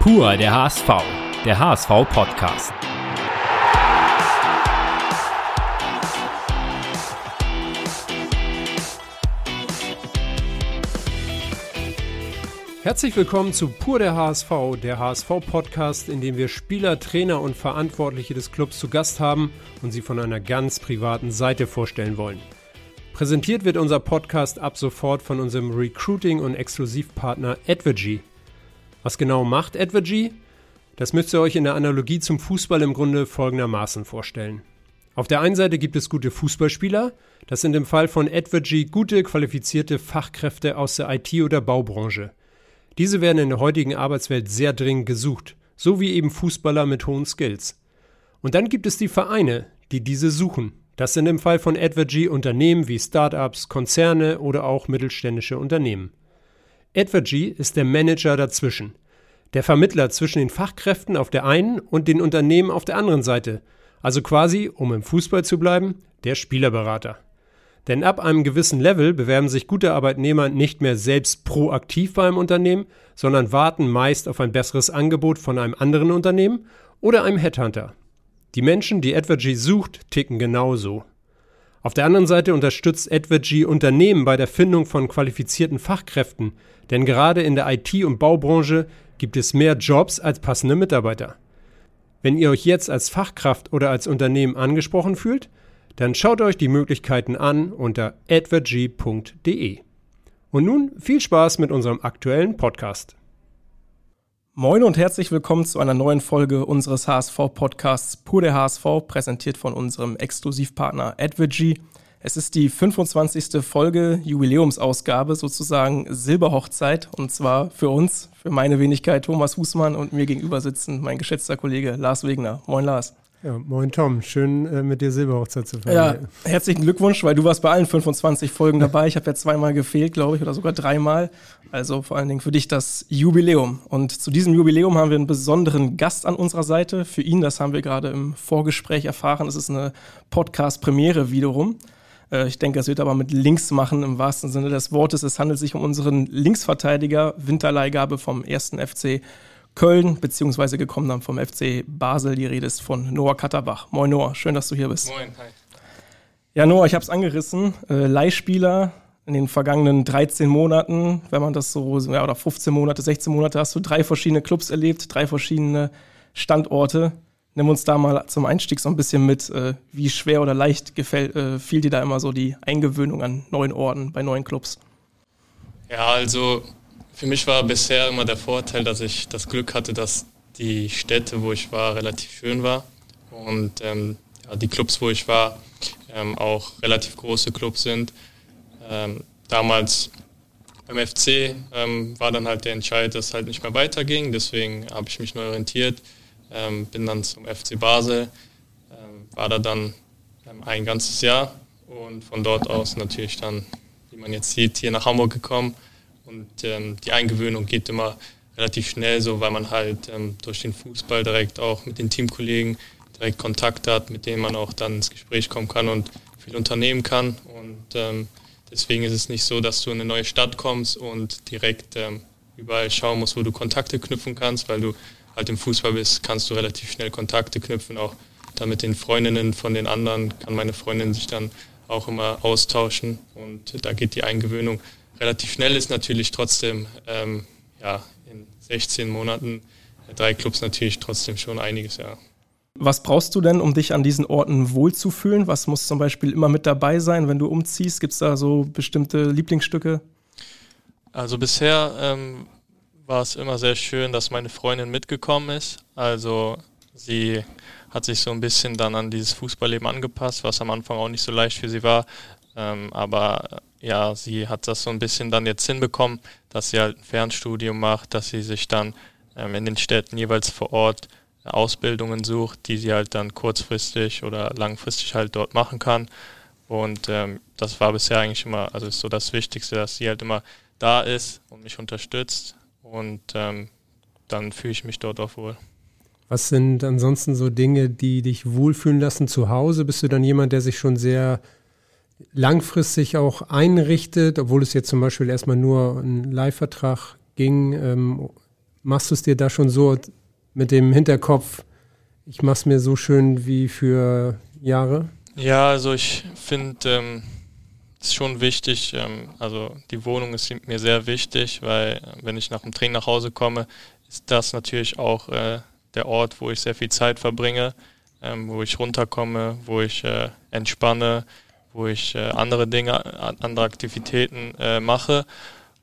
Pur der HSV, der HSV-Podcast. Herzlich willkommen zu Pur der HSV, der HSV-Podcast, in dem wir Spieler, Trainer und Verantwortliche des Clubs zu Gast haben und sie von einer ganz privaten Seite vorstellen wollen. Präsentiert wird unser Podcast ab sofort von unserem Recruiting- und Exklusivpartner Advergy. Was genau macht Advergy? Das müsst ihr euch in der Analogie zum Fußball im Grunde folgendermaßen vorstellen. Auf der einen Seite gibt es gute Fußballspieler, das sind im Fall von Advergy gute, qualifizierte Fachkräfte aus der IT- oder Baubranche. Diese werden in der heutigen Arbeitswelt sehr dringend gesucht, so wie eben Fußballer mit hohen Skills. Und dann gibt es die Vereine, die diese suchen. Das sind im Fall von Advergy Unternehmen wie Startups, Konzerne oder auch mittelständische Unternehmen. Advergy ist der Manager dazwischen, der Vermittler zwischen den Fachkräften auf der einen und den Unternehmen auf der anderen Seite, also quasi, um im Fußball zu bleiben, der Spielerberater. Denn ab einem gewissen Level bewerben sich gute Arbeitnehmer nicht mehr selbst proaktiv bei einem Unternehmen, sondern warten meist auf ein besseres Angebot von einem anderen Unternehmen oder einem Headhunter. Die Menschen, die Advergy sucht, ticken genauso. Auf der anderen Seite unterstützt Advergy Unternehmen bei der Findung von qualifizierten Fachkräften, denn gerade in der IT- und Baubranche gibt es mehr Jobs als passende Mitarbeiter. Wenn ihr euch jetzt als Fachkraft oder als Unternehmen angesprochen fühlt, dann schaut euch die Möglichkeiten an unter advergy.de. Und nun viel Spaß mit unserem aktuellen Podcast. Moin und herzlich willkommen zu einer neuen Folge unseres HSV-Podcasts Pur der HSV, präsentiert von unserem Exklusivpartner Advergy. Es ist die 25. Folge, Jubiläumsausgabe, sozusagen Silberhochzeit. Und zwar für uns, für meine Wenigkeit Thomas Husmann und mir gegenüber sitzen mein geschätzter Kollege Lars Wegner. Moin Lars. Ja, moin Tom, schön äh, mit dir Silberhochzeit zu feiern. Ja, herzlichen Glückwunsch, weil du warst bei allen 25 Folgen dabei. Ich habe ja zweimal gefehlt, glaube ich, oder sogar dreimal. Also vor allen Dingen für dich das Jubiläum. Und zu diesem Jubiläum haben wir einen besonderen Gast an unserer Seite. Für ihn, das haben wir gerade im Vorgespräch erfahren, es ist eine Podcast-Premiere wiederum. Äh, ich denke, es wird aber mit Links machen im wahrsten Sinne des Wortes. Es handelt sich um unseren Linksverteidiger, Winterleihgabe vom ersten FC Köln, beziehungsweise gekommen dann vom FC Basel. Die Rede ist von Noah Katterbach. Moin Noah, schön, dass du hier bist. Moin, hi. Ja, Noah, ich habe es angerissen. Äh, Leihspieler in den vergangenen 13 Monaten, wenn man das so, ja, oder 15 Monate, 16 Monate, hast du drei verschiedene Clubs erlebt, drei verschiedene Standorte. Nimm uns da mal zum Einstieg so ein bisschen mit, äh, wie schwer oder leicht gefällt, äh, fiel dir da immer so die Eingewöhnung an neuen Orten, bei neuen Clubs? Ja, also für mich war bisher immer der Vorteil, dass ich das Glück hatte, dass die Städte, wo ich war, relativ schön war und ähm, ja, die Clubs, wo ich war, ähm, auch relativ große Clubs sind. Ähm, damals beim FC ähm, war dann halt der Entscheid, dass es halt nicht mehr weiterging, deswegen habe ich mich neu orientiert, ähm, bin dann zum FC Basel, ähm, war da dann ein ganzes Jahr. Und von dort aus natürlich dann, wie man jetzt sieht, hier nach Hamburg gekommen. Und ähm, die Eingewöhnung geht immer relativ schnell so, weil man halt ähm, durch den Fußball direkt auch mit den Teamkollegen direkt Kontakt hat, mit denen man auch dann ins Gespräch kommen kann und viel unternehmen kann. Und ähm, deswegen ist es nicht so, dass du in eine neue Stadt kommst und direkt ähm, überall schauen musst, wo du Kontakte knüpfen kannst, weil du halt im Fußball bist, kannst du relativ schnell Kontakte knüpfen, auch dann mit den Freundinnen von den anderen kann meine Freundin sich dann auch immer austauschen. Und da geht die Eingewöhnung relativ schnell. Ist natürlich trotzdem, ähm, ja, in 16 Monaten äh, drei Clubs natürlich trotzdem schon einiges, ja. Was brauchst du denn, um dich an diesen Orten wohlzufühlen? Was muss zum Beispiel immer mit dabei sein, wenn du umziehst? Gibt es da so bestimmte Lieblingsstücke? Also bisher ähm, war es immer sehr schön, dass meine Freundin mitgekommen ist. Also sie hat sich so ein bisschen dann an dieses Fußballleben angepasst, was am Anfang auch nicht so leicht für sie war. Ähm, aber ja, sie hat das so ein bisschen dann jetzt hinbekommen, dass sie halt ein Fernstudium macht, dass sie sich dann ähm, in den Städten jeweils vor Ort Ausbildungen sucht, die sie halt dann kurzfristig oder langfristig halt dort machen kann. Und ähm, das war bisher eigentlich immer, also ist so das Wichtigste, dass sie halt immer da ist und mich unterstützt. Und ähm, dann fühle ich mich dort auch wohl. Was sind ansonsten so Dinge, die dich wohlfühlen lassen zu Hause? Bist du dann jemand, der sich schon sehr langfristig auch einrichtet, obwohl es jetzt zum Beispiel erstmal nur ein Leihvertrag ging, ähm, machst du es dir da schon so mit dem Hinterkopf, ich mache es mir so schön wie für Jahre? Ja, also ich finde ähm, es schon wichtig, ähm, also die Wohnung ist mir sehr wichtig, weil äh, wenn ich nach dem Training nach Hause komme, ist das natürlich auch äh, der Ort, wo ich sehr viel Zeit verbringe, ähm, wo ich runterkomme, wo ich äh, entspanne, wo ich äh, andere Dinge, andere Aktivitäten äh, mache.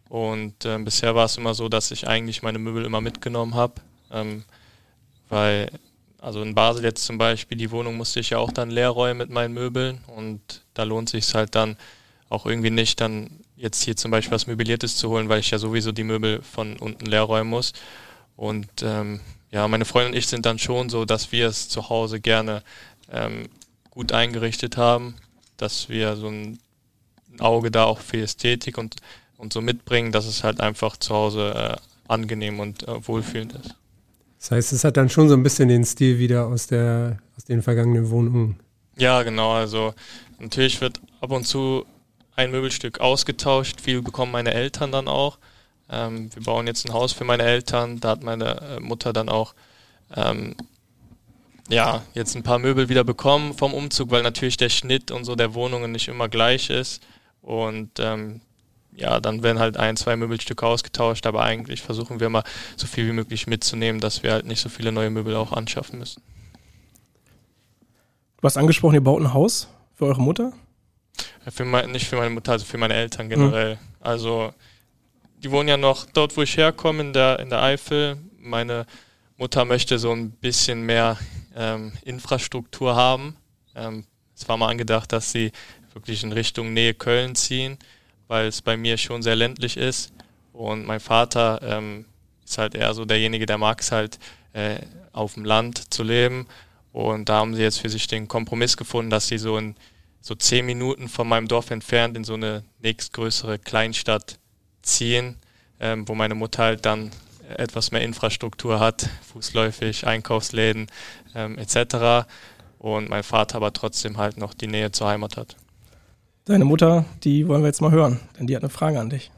Und äh, bisher war es immer so, dass ich eigentlich meine Möbel immer mitgenommen habe, ähm, weil also in Basel jetzt zum Beispiel, die Wohnung musste ich ja auch dann leer räumen mit meinen Möbeln und da lohnt sich halt dann auch irgendwie nicht, dann jetzt hier zum Beispiel was Möbliertes zu holen, weil ich ja sowieso die Möbel von unten leer räumen muss. Und ähm, ja, meine Freundin und ich sind dann schon so, dass wir es zu Hause gerne ähm, gut eingerichtet haben, dass wir so ein Auge da auch für Ästhetik und, und so mitbringen, dass es halt einfach zu Hause äh, angenehm und äh, wohlfühlend ist. Das heißt, es hat dann schon so ein bisschen den Stil wieder aus, der, aus den vergangenen Wohnungen. Ja, genau. Also natürlich wird ab und zu ein Möbelstück ausgetauscht. Viel bekommen meine Eltern dann auch. Ähm, wir bauen jetzt ein Haus für meine Eltern. Da hat meine äh, Mutter dann auch ähm, ja, jetzt ein paar Möbel wieder bekommen vom Umzug, weil natürlich der Schnitt und so der Wohnungen nicht immer gleich ist. Und ähm, ja, dann werden halt ein, zwei Möbelstücke ausgetauscht, aber eigentlich versuchen wir mal so viel wie möglich mitzunehmen, dass wir halt nicht so viele neue Möbel auch anschaffen müssen. Du hast angesprochen, ihr baut ein Haus für eure Mutter? Für mein, nicht für meine Mutter, also für meine Eltern generell. Mhm. Also die wohnen ja noch dort, wo ich herkomme, in der, in der Eifel. Meine Mutter möchte so ein bisschen mehr ähm, Infrastruktur haben. Ähm, es war mal angedacht, dass sie wirklich in Richtung Nähe Köln ziehen, weil es bei mir schon sehr ländlich ist. Und mein Vater ähm, ist halt eher so derjenige, der mag es halt äh, auf dem Land zu leben. Und da haben sie jetzt für sich den Kompromiss gefunden, dass sie so in so zehn Minuten von meinem Dorf entfernt in so eine nächstgrößere Kleinstadt ziehen, ähm, wo meine Mutter halt dann etwas mehr Infrastruktur hat, fußläufig, Einkaufsläden ähm, etc. Und mein Vater aber trotzdem halt noch die Nähe zur Heimat hat. Deine Mutter, die wollen wir jetzt mal hören, denn die hat eine Frage an dich.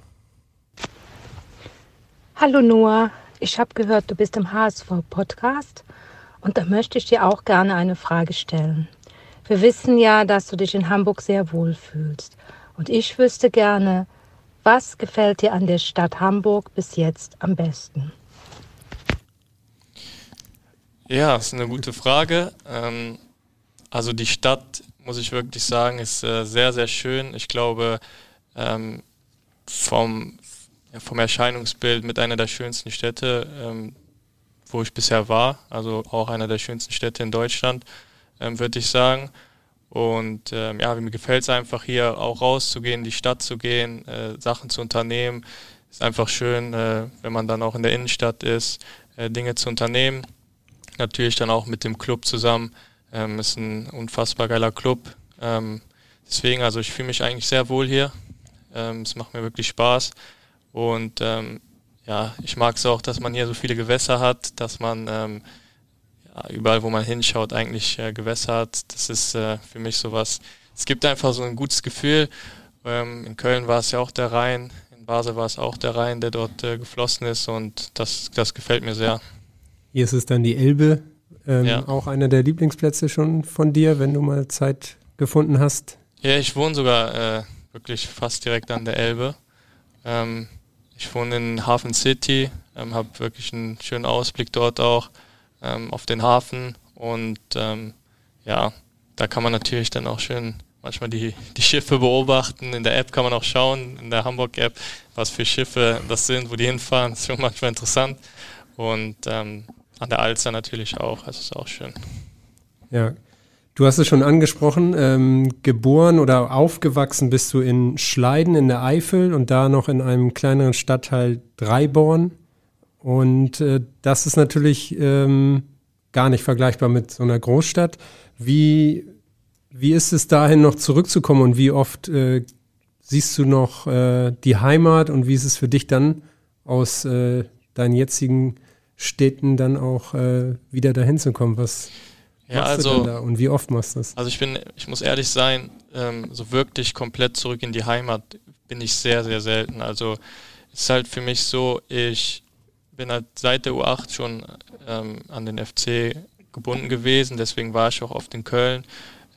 Hallo Noah, ich habe gehört, du bist im HSV-Podcast und da möchte ich dir auch gerne eine Frage stellen. Wir wissen ja, dass du dich in Hamburg sehr wohl fühlst und ich wüsste gerne, was gefällt dir an der Stadt Hamburg bis jetzt am besten? Ja, das ist eine gute Frage. Ähm, also die Stadt, muss ich wirklich sagen, ist äh, sehr, sehr schön. Ich glaube, ähm, vom, vom Erscheinungsbild mit einer der schönsten Städte, ähm, wo ich bisher war. Also auch einer der schönsten Städte in Deutschland, würde ich sagen. Und ähm, ja, mir gefällt es einfach hier auch rauszugehen, in die Stadt zu gehen, äh, Sachen zu unternehmen. Ist einfach schön, äh, wenn man dann auch in der Innenstadt ist, äh, Dinge zu unternehmen. Natürlich dann auch mit dem Club zusammen. Ähm, ist ein unfassbar geiler Club. Ähm, deswegen, also ich fühle mich eigentlich sehr wohl hier. Ähm, es macht mir wirklich Spaß. Und ähm, ja, ich mag es auch, dass man hier so viele Gewässer hat, dass man ähm, überall, wo man hinschaut, eigentlich äh, Gewässer hat. Das ist äh, für mich sowas. Es gibt einfach so ein gutes Gefühl. Ähm, in Köln war es ja auch der Rhein, in Basel war es auch der Rhein, der dort äh, geflossen ist und das, das gefällt mir sehr. Hier ist es dann die Elbe, ähm, ja. auch einer der Lieblingsplätze schon von dir, wenn du mal Zeit gefunden hast. Ja, ich wohne sogar äh, wirklich fast direkt an der Elbe. Ähm, ich wohne in Hafen City, ähm, habe wirklich einen schönen Ausblick dort auch ähm, auf den Hafen und ähm, ja, da kann man natürlich dann auch schön manchmal die, die Schiffe beobachten. In der App kann man auch schauen, in der Hamburg-App, was für Schiffe das sind, wo die hinfahren. Das ist schon manchmal interessant. Und ähm, an der Alster natürlich auch, das ist auch schön. Ja, du hast es schon angesprochen, ähm, geboren oder aufgewachsen bist du in Schleiden in der Eifel und da noch in einem kleineren Stadtteil Dreiborn. Und äh, das ist natürlich ähm, gar nicht vergleichbar mit so einer Großstadt. Wie, wie ist es dahin noch zurückzukommen und wie oft äh, siehst du noch äh, die Heimat und wie ist es für dich dann aus äh, deinen jetzigen Städten dann auch äh, wieder dahin zu kommen? Was ja, machst also, du denn da und wie oft machst du das? Also ich bin, ich muss ehrlich sein, ähm, so wirklich komplett zurück in die Heimat bin ich sehr, sehr selten. Also es ist halt für mich so, ich bin halt seit der U8 schon ähm, an den FC gebunden gewesen, deswegen war ich auch oft in Köln,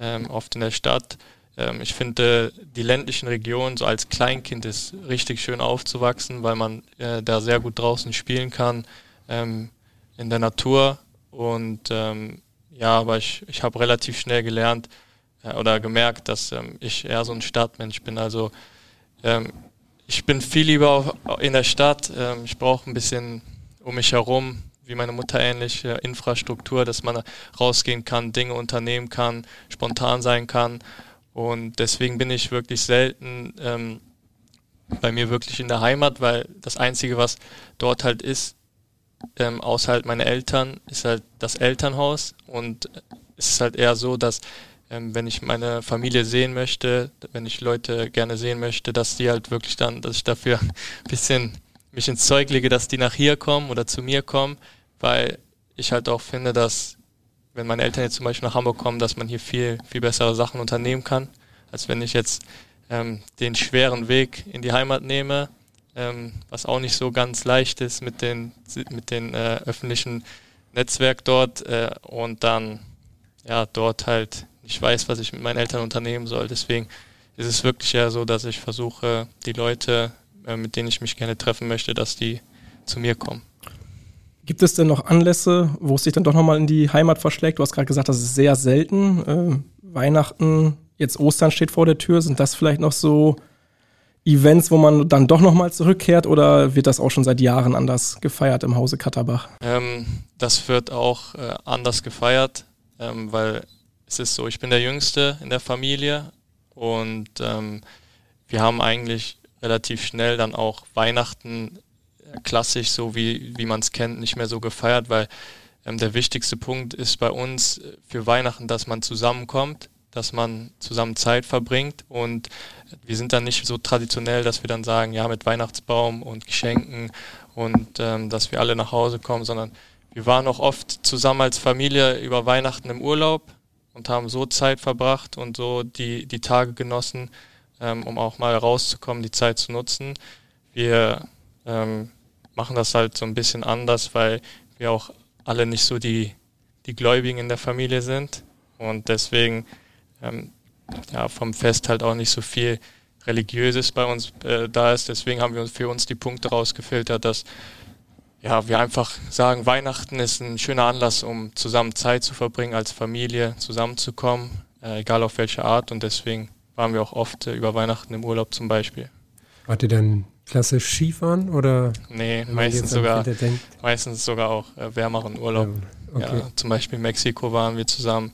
ähm, oft in der Stadt. Ähm, ich finde, die ländlichen Regionen so als Kleinkind ist richtig schön aufzuwachsen, weil man äh, da sehr gut draußen spielen kann, ähm, in der Natur. Und ähm, ja, aber ich, ich habe relativ schnell gelernt äh, oder gemerkt, dass ähm, ich eher so ein Stadtmensch bin. Also ähm, ich bin viel lieber in der Stadt. Ähm, ich brauche ein bisschen um mich herum, wie meine Mutter ähnlich, Infrastruktur, dass man rausgehen kann, Dinge unternehmen kann, spontan sein kann. Und deswegen bin ich wirklich selten ähm, bei mir wirklich in der Heimat, weil das Einzige, was dort halt ist, ähm, außer halt meine Eltern, ist halt das Elternhaus. Und es ist halt eher so, dass ähm, wenn ich meine Familie sehen möchte, wenn ich Leute gerne sehen möchte, dass die halt wirklich dann, dass ich dafür ein bisschen mich ins Zeug lege, dass die nach hier kommen oder zu mir kommen, weil ich halt auch finde, dass wenn meine Eltern jetzt zum Beispiel nach Hamburg kommen, dass man hier viel, viel bessere Sachen unternehmen kann, als wenn ich jetzt ähm, den schweren Weg in die Heimat nehme, ähm, was auch nicht so ganz leicht ist mit den, mit den äh, öffentlichen Netzwerk dort äh, und dann ja dort halt nicht weiß, was ich mit meinen Eltern unternehmen soll. Deswegen ist es wirklich ja so, dass ich versuche, die Leute, äh, mit denen ich mich gerne treffen möchte, dass die zu mir kommen. Gibt es denn noch Anlässe, wo es sich dann doch nochmal in die Heimat verschlägt? Du hast gerade gesagt, das ist sehr selten. Äh, Weihnachten, jetzt Ostern steht vor der Tür. Sind das vielleicht noch so Events, wo man dann doch nochmal zurückkehrt oder wird das auch schon seit Jahren anders gefeiert im Hause Katterbach? Ähm, das wird auch äh, anders gefeiert, ähm, weil es ist so, ich bin der Jüngste in der Familie und ähm, wir haben eigentlich relativ schnell dann auch Weihnachten äh, klassisch, so wie, wie man es kennt, nicht mehr so gefeiert, weil ähm, der wichtigste Punkt ist bei uns äh, für Weihnachten, dass man zusammenkommt, dass man zusammen Zeit verbringt und wir sind dann nicht so traditionell, dass wir dann sagen, ja, mit Weihnachtsbaum und Geschenken und ähm, dass wir alle nach Hause kommen, sondern wir waren auch oft zusammen als Familie über Weihnachten im Urlaub und haben so Zeit verbracht und so die, die Tage genossen, ähm, um auch mal rauszukommen, die Zeit zu nutzen. Wir ähm, machen das halt so ein bisschen anders, weil wir auch alle nicht so die, die Gläubigen in der Familie sind und deswegen ähm, ja, vom Fest halt auch nicht so viel Religiöses bei uns äh, da ist. Deswegen haben wir uns für uns die Punkte rausgefiltert, dass ja, wir einfach sagen, Weihnachten ist ein schöner Anlass, um zusammen Zeit zu verbringen, als Familie zusammenzukommen, äh, egal auf welche Art. Und deswegen waren wir auch oft äh, über Weihnachten im Urlaub zum Beispiel. Wart ihr dann klassisch Skifahren oder? Nee, meistens sogar, meistens sogar auch äh, wärmeren Urlaub. Okay. Ja, zum Beispiel Mexiko waren wir zusammen.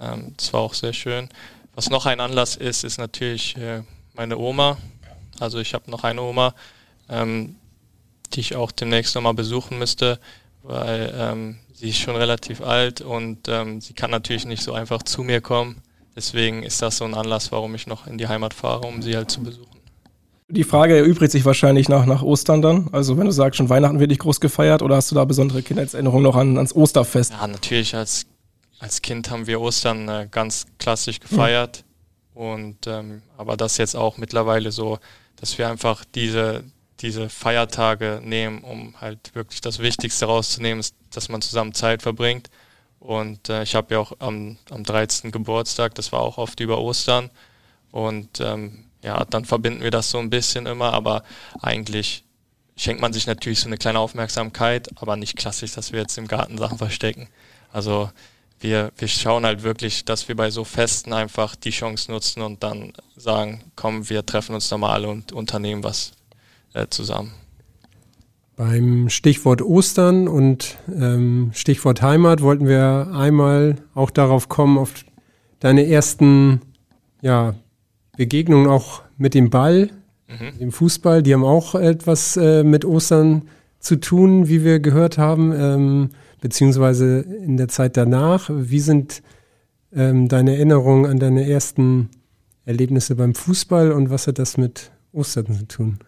Ähm, das war auch sehr schön. Was noch ein Anlass ist, ist natürlich äh, meine Oma. Also ich habe noch eine Oma. Ähm, die ich auch demnächst nochmal besuchen müsste, weil ähm, sie ist schon relativ alt und ähm, sie kann natürlich nicht so einfach zu mir kommen. Deswegen ist das so ein Anlass, warum ich noch in die Heimat fahre, um sie halt zu besuchen. Die Frage erübrigt sich wahrscheinlich nach, nach Ostern dann. Also wenn du sagst, schon Weihnachten wird nicht groß gefeiert oder hast du da besondere Kindheitserinnerungen noch an, ans Osterfest? Ja, natürlich. Als, als Kind haben wir Ostern äh, ganz klassisch gefeiert. Mhm. Und ähm, aber das jetzt auch mittlerweile so, dass wir einfach diese, diese Feiertage nehmen, um halt wirklich das Wichtigste rauszunehmen, dass man zusammen Zeit verbringt. Und äh, ich habe ja auch am, am 13. Geburtstag, das war auch oft über Ostern. Und ähm, ja, dann verbinden wir das so ein bisschen immer, aber eigentlich schenkt man sich natürlich so eine kleine Aufmerksamkeit, aber nicht klassisch, dass wir jetzt im Garten Sachen verstecken. Also wir, wir schauen halt wirklich, dass wir bei so Festen einfach die Chance nutzen und dann sagen, komm, wir treffen uns nochmal alle und unternehmen was äh, zusammen. Beim Stichwort Ostern und ähm, Stichwort Heimat wollten wir einmal auch darauf kommen, auf deine ersten ja, Begegnungen auch mit dem Ball, mhm. dem Fußball. Die haben auch etwas äh, mit Ostern zu tun, wie wir gehört haben, ähm, beziehungsweise in der Zeit danach. Wie sind ähm, deine Erinnerungen an deine ersten Erlebnisse beim Fußball und was hat das mit Ostern zu tun?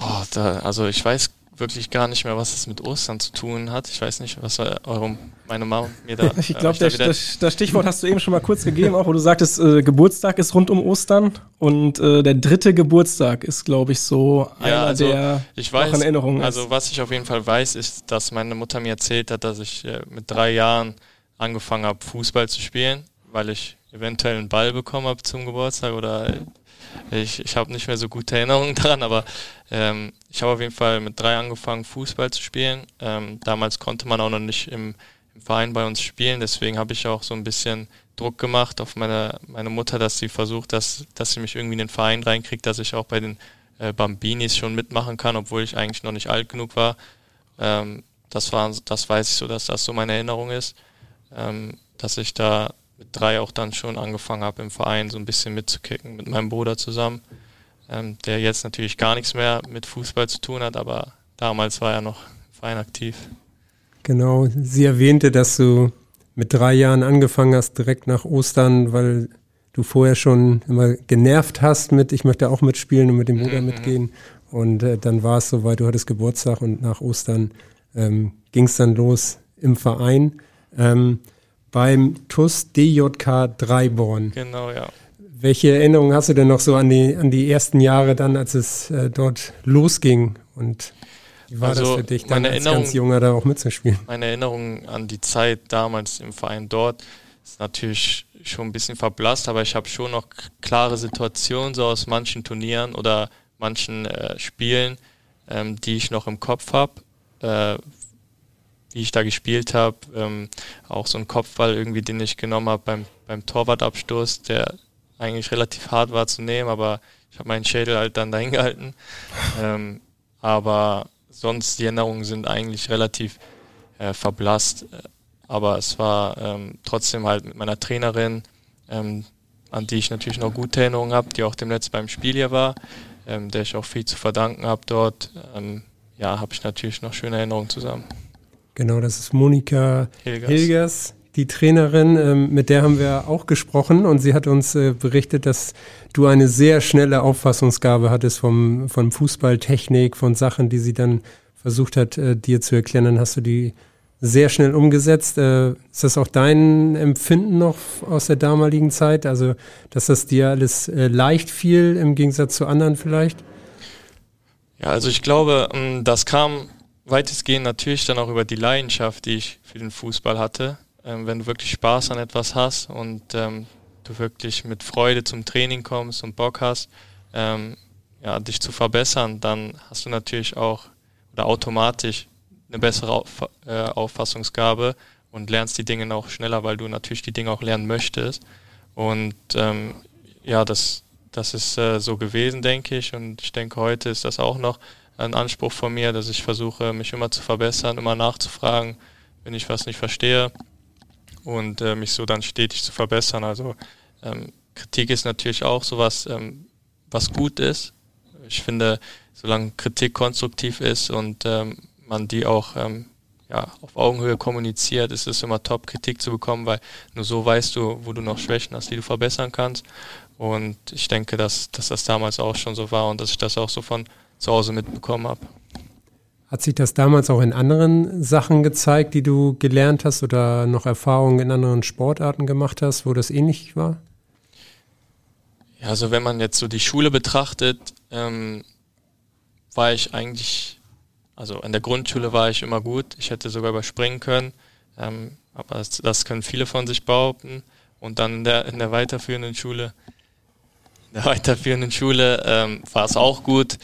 Oh, da, also ich weiß wirklich gar nicht mehr, was es mit Ostern zu tun hat. Ich weiß nicht, was eure, meine Mama mir da. Ich glaube, äh, das, das, Stichwort hast du eben schon mal kurz gegeben, auch wo du sagtest, äh, Geburtstag ist rund um Ostern und äh, der dritte Geburtstag ist, glaube ich, so ja, einer also der ich weiß, Erinnerungen. Also was ich auf jeden Fall weiß, ist, dass meine Mutter mir erzählt hat, dass ich äh, mit drei Jahren angefangen habe, Fußball zu spielen, weil ich eventuell einen Ball bekommen habe zum Geburtstag oder ich, ich habe nicht mehr so gute Erinnerungen daran, aber ähm, ich habe auf jeden Fall mit drei angefangen, Fußball zu spielen. Ähm, damals konnte man auch noch nicht im, im Verein bei uns spielen, deswegen habe ich auch so ein bisschen Druck gemacht auf meine, meine Mutter, dass sie versucht, dass, dass sie mich irgendwie in den Verein reinkriegt, dass ich auch bei den äh, Bambinis schon mitmachen kann, obwohl ich eigentlich noch nicht alt genug war. Ähm, das war, das weiß ich so, dass das so meine Erinnerung ist, ähm, dass ich da mit drei auch dann schon angefangen habe, im Verein so ein bisschen mitzukicken mit meinem Bruder zusammen, ähm, der jetzt natürlich gar nichts mehr mit Fußball zu tun hat, aber damals war er noch im Verein aktiv. Genau, sie erwähnte, dass du mit drei Jahren angefangen hast, direkt nach Ostern, weil du vorher schon immer genervt hast mit, ich möchte auch mitspielen und mit dem Bruder mhm. mitgehen. Und äh, dann war es soweit, du hattest Geburtstag und nach Ostern ähm, ging es dann los im Verein. Ähm, beim TUS DJK Dreiborn. Genau, ja. Welche Erinnerungen hast du denn noch so an die, an die ersten Jahre dann, als es äh, dort losging? Und wie war also das für dich, dann als ganz Junger da auch mitzuspielen? Meine Erinnerung an die Zeit damals im Verein dort ist natürlich schon ein bisschen verblasst, aber ich habe schon noch klare Situationen so aus manchen Turnieren oder manchen äh, Spielen, ähm, die ich noch im Kopf habe, äh, wie ich da gespielt habe. Ähm, auch so ein Kopfball irgendwie, den ich genommen habe beim, beim Torwartabstoß, der eigentlich relativ hart war zu nehmen, aber ich habe meinen Schädel halt dann dahin gehalten. Ähm, aber sonst die Erinnerungen sind eigentlich relativ äh, verblasst. Aber es war ähm, trotzdem halt mit meiner Trainerin, ähm, an die ich natürlich noch gute Erinnerungen habe, die auch demnächst beim Spiel hier war, ähm, der ich auch viel zu verdanken habe dort. Ähm, ja, habe ich natürlich noch schöne Erinnerungen zusammen. Genau, das ist Monika Hilgers, Hilgers die Trainerin, ähm, mit der haben wir auch gesprochen und sie hat uns äh, berichtet, dass du eine sehr schnelle Auffassungsgabe hattest vom, vom Fußballtechnik, von Sachen, die sie dann versucht hat, äh, dir zu erklären. Dann hast du die sehr schnell umgesetzt. Äh, ist das auch dein Empfinden noch aus der damaligen Zeit? Also, dass das dir alles äh, leicht fiel im Gegensatz zu anderen vielleicht? Ja, also ich glaube, ähm, das kam weitestgehend natürlich dann auch über die Leidenschaft, die ich für den Fußball hatte. Ähm, wenn du wirklich Spaß an etwas hast und ähm, du wirklich mit Freude zum Training kommst und Bock hast, ähm, ja, dich zu verbessern, dann hast du natürlich auch oder automatisch eine bessere Auf, äh, Auffassungsgabe und lernst die Dinge auch schneller, weil du natürlich die Dinge auch lernen möchtest. Und ähm, ja, das, das ist äh, so gewesen, denke ich. Und ich denke, heute ist das auch noch ein Anspruch von mir, dass ich versuche, mich immer zu verbessern, immer nachzufragen, wenn ich was nicht verstehe und äh, mich so dann stetig zu verbessern. Also ähm, Kritik ist natürlich auch sowas, ähm, was gut ist. Ich finde, solange Kritik konstruktiv ist und ähm, man die auch ähm, ja, auf Augenhöhe kommuniziert, ist es immer top, Kritik zu bekommen, weil nur so weißt du, wo du noch Schwächen hast, die du verbessern kannst. Und ich denke, dass, dass das damals auch schon so war und dass ich das auch so von zu Hause mitbekommen habe. Hat sich das damals auch in anderen Sachen gezeigt, die du gelernt hast oder noch Erfahrungen in anderen Sportarten gemacht hast, wo das ähnlich war? Ja, also wenn man jetzt so die Schule betrachtet, ähm, war ich eigentlich, also in der Grundschule war ich immer gut. Ich hätte sogar überspringen können, ähm, aber das, das, können viele von sich behaupten. Und dann in der, in der weiterführenden Schule, in der weiterführenden Schule ähm, war es auch gut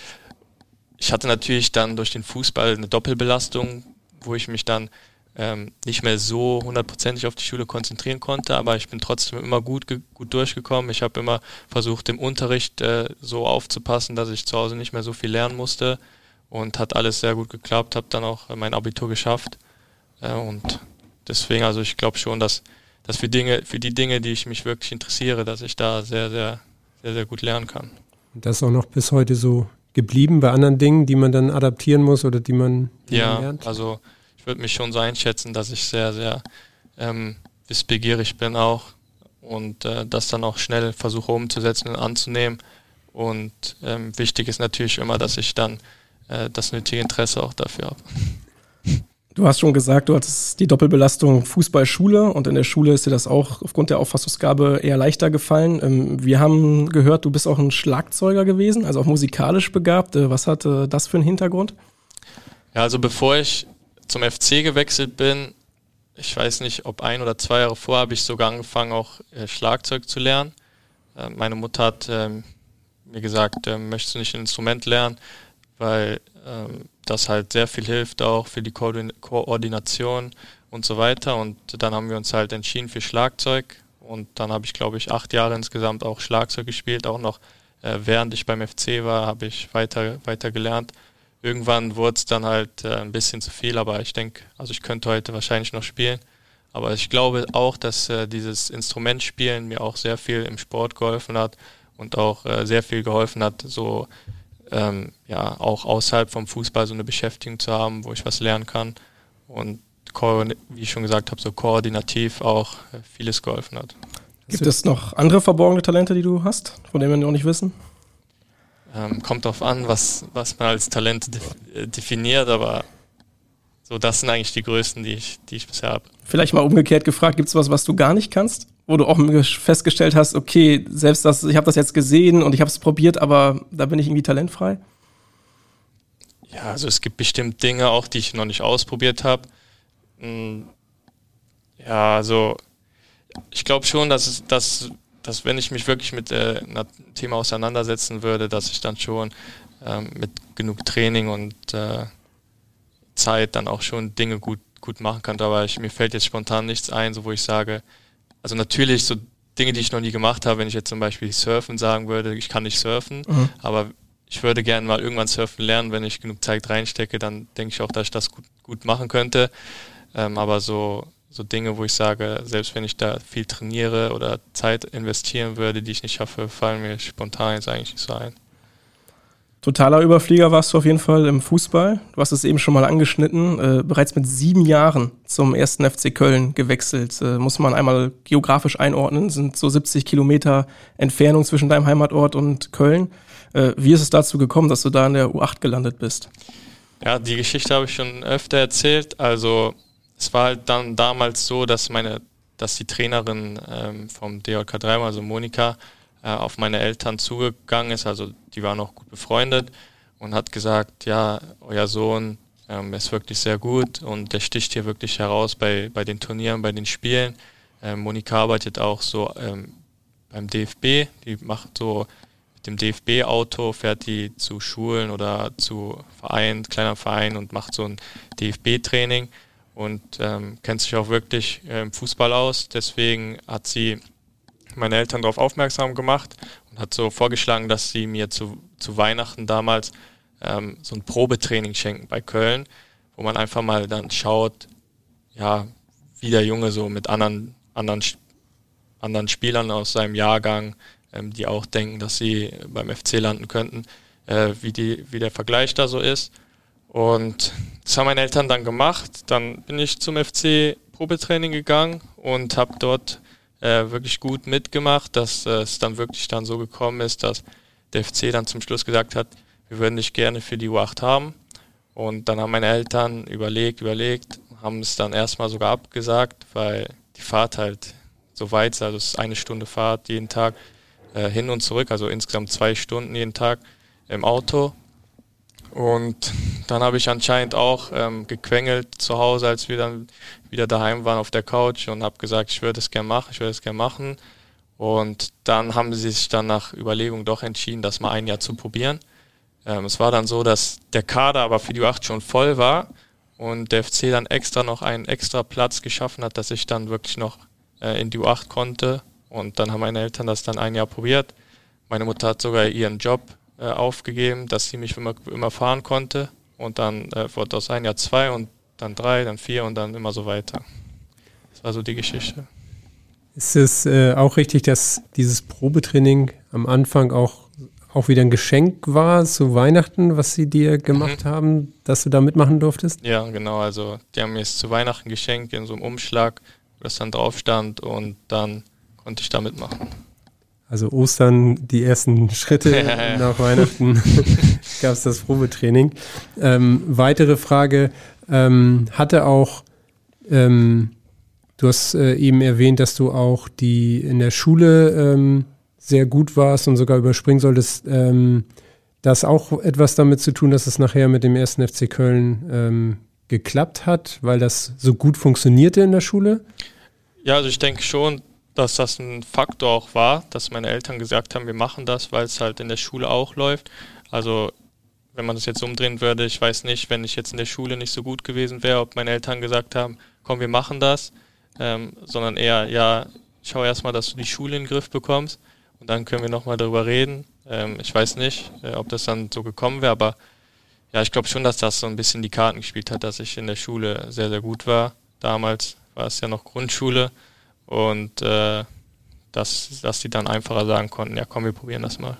ich hatte natürlich dann durch den Fußball eine Doppelbelastung, wo ich mich dann ähm, nicht mehr so hundertprozentig auf die Schule konzentrieren konnte, aber ich bin trotzdem immer gut, gut durchgekommen. Ich habe immer versucht, im Unterricht äh, so aufzupassen, dass ich zu Hause nicht mehr so viel lernen musste und hat alles sehr gut geklappt, habe dann auch mein Abitur geschafft äh, und deswegen, also ich glaube schon, dass, dass für Dinge, für die Dinge, die ich mich wirklich interessiere, dass ich da sehr, sehr, sehr, sehr gut lernen kann. Das auch noch bis heute so geblieben bei anderen Dingen, die man dann adaptieren muss oder die man, ja, lernt? also ich würde mich schon so einschätzen, dass ich sehr, sehr ähm, wissbegierig bin auch und äh, das dann auch schnell versuche umzusetzen und anzunehmen. Und ähm, wichtig ist natürlich immer, dass ich dann äh, das nötige Interesse auch dafür habe. Du hast schon gesagt, du hattest die Doppelbelastung Fußball-Schule und in der Schule ist dir das auch aufgrund der Auffassungsgabe eher leichter gefallen. Ähm, wir haben gehört, du bist auch ein Schlagzeuger gewesen, also auch musikalisch begabt. Äh, was hatte das für einen Hintergrund? Ja, also bevor ich zum FC gewechselt bin, ich weiß nicht, ob ein oder zwei Jahre vor, habe ich sogar angefangen, auch äh, Schlagzeug zu lernen. Äh, meine Mutter hat ähm, mir gesagt, äh, möchtest du nicht ein Instrument lernen, weil ähm, das halt sehr viel hilft auch für die Koordination und so weiter. Und dann haben wir uns halt entschieden für Schlagzeug. Und dann habe ich, glaube ich, acht Jahre insgesamt auch Schlagzeug gespielt. Auch noch äh, während ich beim FC war, habe ich weiter, weiter gelernt. Irgendwann wurde es dann halt äh, ein bisschen zu viel, aber ich denke, also ich könnte heute wahrscheinlich noch spielen. Aber ich glaube auch, dass äh, dieses Instrumentspielen mir auch sehr viel im Sport geholfen hat und auch äh, sehr viel geholfen hat, so ähm, ja auch außerhalb vom Fußball so eine Beschäftigung zu haben, wo ich was lernen kann und wie ich schon gesagt habe, so koordinativ auch äh, vieles geholfen hat. Gibt es noch andere verborgene Talente, die du hast, von denen wir noch nicht wissen? Ähm, kommt darauf an, was, was man als Talent äh, definiert, aber so das sind eigentlich die größten, die ich, die ich bisher habe. Vielleicht mal umgekehrt gefragt, gibt es was, was du gar nicht kannst? wo du auch festgestellt hast, okay, selbst das, ich habe das jetzt gesehen und ich habe es probiert, aber da bin ich irgendwie talentfrei? Ja, also es gibt bestimmt Dinge auch, die ich noch nicht ausprobiert habe. Hm, ja, also ich glaube schon, dass, es, dass, dass wenn ich mich wirklich mit äh, einem Thema auseinandersetzen würde, dass ich dann schon ähm, mit genug Training und äh, Zeit dann auch schon Dinge gut, gut machen kann. Aber ich, mir fällt jetzt spontan nichts ein, so wo ich sage, also natürlich so Dinge, die ich noch nie gemacht habe, wenn ich jetzt zum Beispiel surfen sagen würde, ich kann nicht surfen, mhm. aber ich würde gerne mal irgendwann surfen lernen, wenn ich genug Zeit reinstecke, dann denke ich auch, dass ich das gut, gut machen könnte. Ähm, aber so, so Dinge, wo ich sage, selbst wenn ich da viel trainiere oder Zeit investieren würde, die ich nicht schaffe, fallen mir spontan jetzt eigentlich nicht so ein. Totaler Überflieger warst du auf jeden Fall im Fußball. Du hast es eben schon mal angeschnitten. Äh, bereits mit sieben Jahren zum ersten FC Köln gewechselt. Äh, muss man einmal geografisch einordnen. Sind so 70 Kilometer Entfernung zwischen deinem Heimatort und Köln. Äh, wie ist es dazu gekommen, dass du da in der U8 gelandet bist? Ja, die Geschichte habe ich schon öfter erzählt. Also es war halt dann damals so, dass meine, dass die Trainerin ähm, vom DJK 3, also Monika, äh, auf meine Eltern zugegangen ist, also die waren auch gut befreundet und hat gesagt, ja, euer Sohn ähm, ist wirklich sehr gut und der sticht hier wirklich heraus bei, bei den Turnieren, bei den Spielen. Ähm, Monika arbeitet auch so ähm, beim DFB, die macht so mit dem DFB-Auto, fährt die zu Schulen oder zu Vereinen, kleiner Vereinen und macht so ein DFB-Training und ähm, kennt sich auch wirklich im Fußball aus. Deswegen hat sie meine Eltern darauf aufmerksam gemacht und hat so vorgeschlagen, dass sie mir zu, zu Weihnachten damals ähm, so ein Probetraining schenken bei Köln, wo man einfach mal dann schaut, ja, wie der Junge so mit anderen, anderen, anderen Spielern aus seinem Jahrgang, ähm, die auch denken, dass sie beim FC landen könnten, äh, wie, die, wie der Vergleich da so ist. Und das haben meine Eltern dann gemacht. Dann bin ich zum FC Probetraining gegangen und habe dort äh, wirklich gut mitgemacht, dass äh, es dann wirklich dann so gekommen ist, dass der FC dann zum Schluss gesagt hat, wir würden dich gerne für die U8 haben. Und dann haben meine Eltern überlegt, überlegt, haben es dann erstmal sogar abgesagt, weil die Fahrt halt so weit ist, also es ist eine Stunde Fahrt jeden Tag äh, hin und zurück, also insgesamt zwei Stunden jeden Tag im Auto. Und dann habe ich anscheinend auch ähm, gequengelt zu Hause, als wir dann wieder daheim waren auf der Couch und habe gesagt, ich würde es gerne machen, ich würde es gerne machen. Und dann haben sie sich dann nach Überlegung doch entschieden, das mal ein Jahr zu probieren. Ähm, es war dann so, dass der Kader aber für die U8 schon voll war und der FC dann extra noch einen extra Platz geschaffen hat, dass ich dann wirklich noch äh, in die U8 konnte. Und dann haben meine Eltern das dann ein Jahr probiert. Meine Mutter hat sogar ihren Job äh, aufgegeben, dass sie mich immer, immer fahren konnte. Und dann äh, wurde aus ein Jahr zwei und dann drei, dann vier und dann immer so weiter. Das war so die Geschichte. Ist es äh, auch richtig, dass dieses Probetraining am Anfang auch, auch wieder ein Geschenk war zu Weihnachten, was sie dir gemacht mhm. haben, dass du da mitmachen durftest? Ja, genau. Also die haben mir es zu Weihnachten geschenkt in so einem Umschlag, wo das dann drauf stand und dann konnte ich da mitmachen. Also Ostern, die ersten Schritte nach Weihnachten gab es das Probetraining. Ähm, weitere Frage, ähm, hatte auch, ähm, du hast äh, eben erwähnt, dass du auch die in der Schule ähm, sehr gut warst und sogar überspringen solltest. Ähm, das auch etwas damit zu tun, dass es nachher mit dem ersten FC Köln ähm, geklappt hat, weil das so gut funktionierte in der Schule? Ja, also ich denke schon, dass das ein Faktor auch war, dass meine Eltern gesagt haben, wir machen das, weil es halt in der Schule auch läuft. Also wenn man das jetzt umdrehen würde, ich weiß nicht, wenn ich jetzt in der Schule nicht so gut gewesen wäre, ob meine Eltern gesagt haben, komm, wir machen das, ähm, sondern eher, ja, schau erstmal, dass du die Schule in den Griff bekommst und dann können wir nochmal darüber reden. Ähm, ich weiß nicht, äh, ob das dann so gekommen wäre, aber ja, ich glaube schon, dass das so ein bisschen die Karten gespielt hat, dass ich in der Schule sehr, sehr gut war. Damals war es ja noch Grundschule und äh, dass, dass die dann einfacher sagen konnten, ja komm, wir probieren das mal.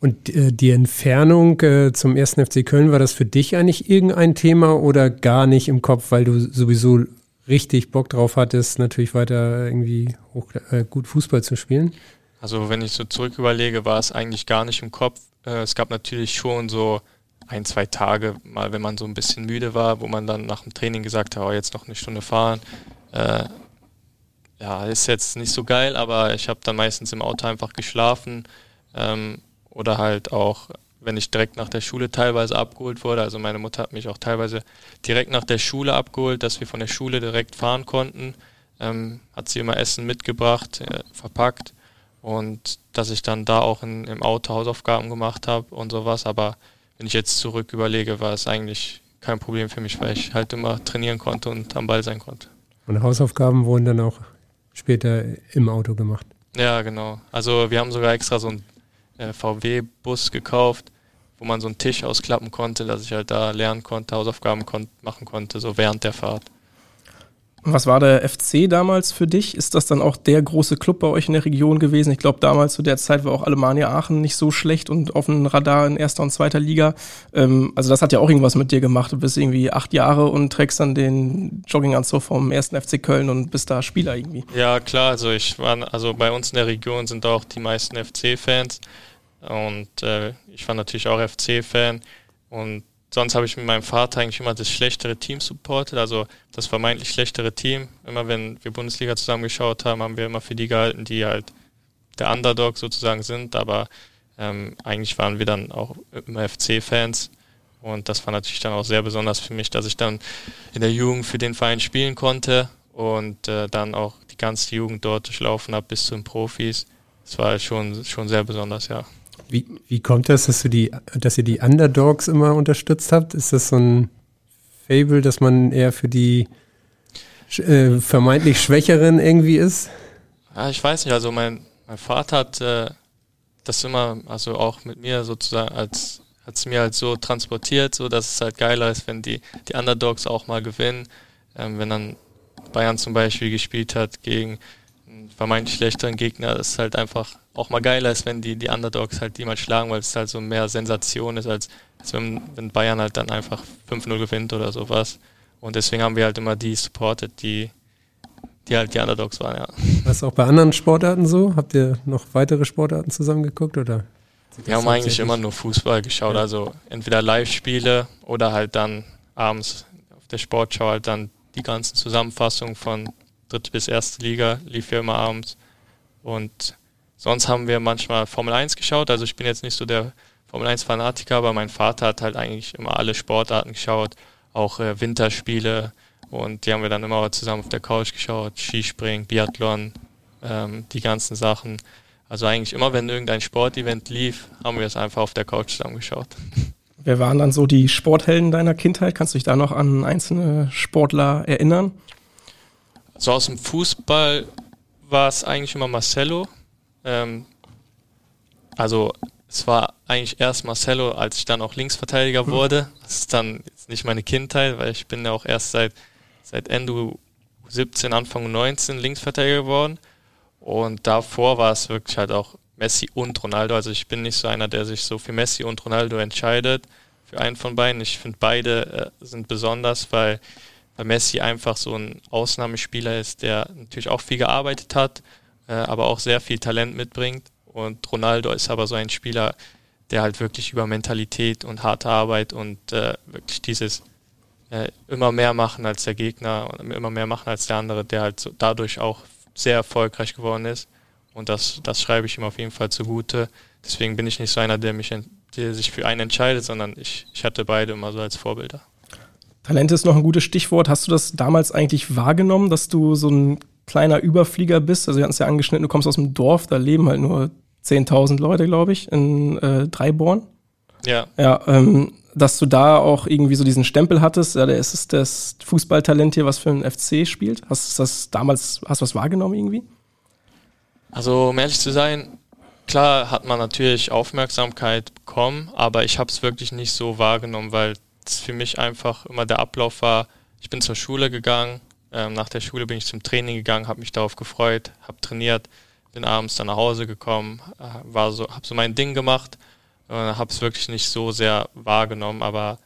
Und äh, die Entfernung äh, zum ersten FC Köln, war das für dich eigentlich irgendein Thema oder gar nicht im Kopf, weil du sowieso richtig Bock drauf hattest, natürlich weiter irgendwie hoch, äh, gut Fußball zu spielen? Also wenn ich so zurück überlege, war es eigentlich gar nicht im Kopf. Äh, es gab natürlich schon so ein, zwei Tage mal, wenn man so ein bisschen müde war, wo man dann nach dem Training gesagt hat, oh, jetzt noch eine Stunde fahren. Ja, ist jetzt nicht so geil, aber ich habe dann meistens im Auto einfach geschlafen ähm, oder halt auch, wenn ich direkt nach der Schule teilweise abgeholt wurde. Also meine Mutter hat mich auch teilweise direkt nach der Schule abgeholt, dass wir von der Schule direkt fahren konnten. Ähm, hat sie immer Essen mitgebracht, äh, verpackt und dass ich dann da auch in, im Auto Hausaufgaben gemacht habe und sowas. Aber wenn ich jetzt zurück überlege, war es eigentlich kein Problem für mich, weil ich halt immer trainieren konnte und am Ball sein konnte. Und Hausaufgaben wurden dann auch später im Auto gemacht. Ja, genau. Also wir haben sogar extra so einen äh, VW-Bus gekauft, wo man so einen Tisch ausklappen konnte, dass ich halt da lernen konnte, Hausaufgaben kon machen konnte, so während der Fahrt. Was war der FC damals für dich? Ist das dann auch der große Club bei euch in der Region gewesen? Ich glaube, damals zu der Zeit war auch Alemannia Aachen nicht so schlecht und auf dem Radar in erster und zweiter Liga. Ähm, also das hat ja auch irgendwas mit dir gemacht. Du bist irgendwie acht Jahre und trägst dann den Jogginganzug vom ersten FC Köln und bist da Spieler irgendwie. Ja, klar. Also ich war, also bei uns in der Region sind auch die meisten FC-Fans und äh, ich war natürlich auch FC-Fan und sonst habe ich mit meinem Vater eigentlich immer das schlechtere Team supportet, also das vermeintlich schlechtere Team. Immer wenn wir Bundesliga zusammengeschaut haben, haben wir immer für die gehalten, die halt der Underdog sozusagen sind, aber ähm, eigentlich waren wir dann auch immer FC-Fans und das war natürlich dann auch sehr besonders für mich, dass ich dann in der Jugend für den Verein spielen konnte und äh, dann auch die ganze Jugend dort durchlaufen habe bis zu den Profis. Das war schon, schon sehr besonders, ja. Wie, wie kommt das, dass, du die, dass ihr die Underdogs immer unterstützt habt? Ist das so ein Fable, dass man eher für die äh, vermeintlich Schwächeren irgendwie ist? Ja, ich weiß nicht. Also mein, mein Vater hat äh, das immer, also auch mit mir sozusagen als hat es mir halt so transportiert, so dass es halt geiler ist, wenn die, die Underdogs auch mal gewinnen. Ähm, wenn dann Bayern zum Beispiel gespielt hat gegen einen vermeintlich schlechteren Gegner, ist halt einfach auch mal geiler ist, wenn die, die Underdogs halt die mal schlagen, weil es halt so mehr Sensation ist, als, als wenn, wenn Bayern halt dann einfach 5-0 gewinnt oder sowas. Und deswegen haben wir halt immer die supported, die, die halt die Underdogs waren, ja. Was auch bei anderen Sportarten so? Habt ihr noch weitere Sportarten zusammengeguckt oder? Wir haben eigentlich immer nur Fußball geschaut, ja. also entweder Live-Spiele oder halt dann abends auf der Sportschau halt dann die ganzen Zusammenfassungen von dritte bis erste Liga lief ja immer abends und Sonst haben wir manchmal Formel 1 geschaut. Also ich bin jetzt nicht so der Formel 1 Fanatiker, aber mein Vater hat halt eigentlich immer alle Sportarten geschaut, auch äh, Winterspiele und die haben wir dann immer zusammen auf der Couch geschaut, Skispringen, Biathlon, ähm, die ganzen Sachen. Also eigentlich immer, wenn irgendein Sportevent lief, haben wir es einfach auf der Couch zusammen geschaut. Wer waren dann so die Sporthelden deiner Kindheit? Kannst du dich da noch an einzelne Sportler erinnern? So aus dem Fußball war es eigentlich immer Marcelo, ähm, also es war eigentlich erst Marcelo, als ich dann auch Linksverteidiger hm. wurde. Das ist dann jetzt nicht meine Kindheit, weil ich bin ja auch erst seit, seit Ende 17, Anfang 19 Linksverteidiger geworden. Und davor war es wirklich halt auch Messi und Ronaldo. Also ich bin nicht so einer, der sich so für Messi und Ronaldo entscheidet, für einen von beiden. Ich finde beide äh, sind besonders, weil, weil Messi einfach so ein Ausnahmespieler ist, der natürlich auch viel gearbeitet hat, äh, aber auch sehr viel Talent mitbringt. Und Ronaldo ist aber so ein Spieler, der halt wirklich über Mentalität und harte Arbeit und äh, wirklich dieses äh, immer mehr machen als der Gegner und immer mehr machen als der andere, der halt so dadurch auch sehr erfolgreich geworden ist. Und das, das schreibe ich ihm auf jeden Fall zugute. Deswegen bin ich nicht so einer, der mich der sich für einen entscheidet, sondern ich, ich hatte beide immer so als Vorbilder. Talent ist noch ein gutes Stichwort. Hast du das damals eigentlich wahrgenommen, dass du so ein kleiner Überflieger bist? Also wir hatten es ja angeschnitten, du kommst aus dem Dorf, da leben halt nur 10.000 Leute, glaube ich, in äh, Dreiborn. Ja. Ja, ähm, dass du da auch irgendwie so diesen Stempel hattest, ja, der ist das Fußballtalent hier, was für ein FC spielt. Hast du das damals, hast du was wahrgenommen irgendwie? Also, um ehrlich zu sein, klar hat man natürlich Aufmerksamkeit bekommen, aber ich habe es wirklich nicht so wahrgenommen, weil es für mich einfach immer der Ablauf war, ich bin zur Schule gegangen, ähm, nach der Schule bin ich zum Training gegangen, habe mich darauf gefreut, habe trainiert, bin abends dann nach Hause gekommen, äh, war so, habe so mein Ding gemacht, äh, habe es wirklich nicht so sehr wahrgenommen, aber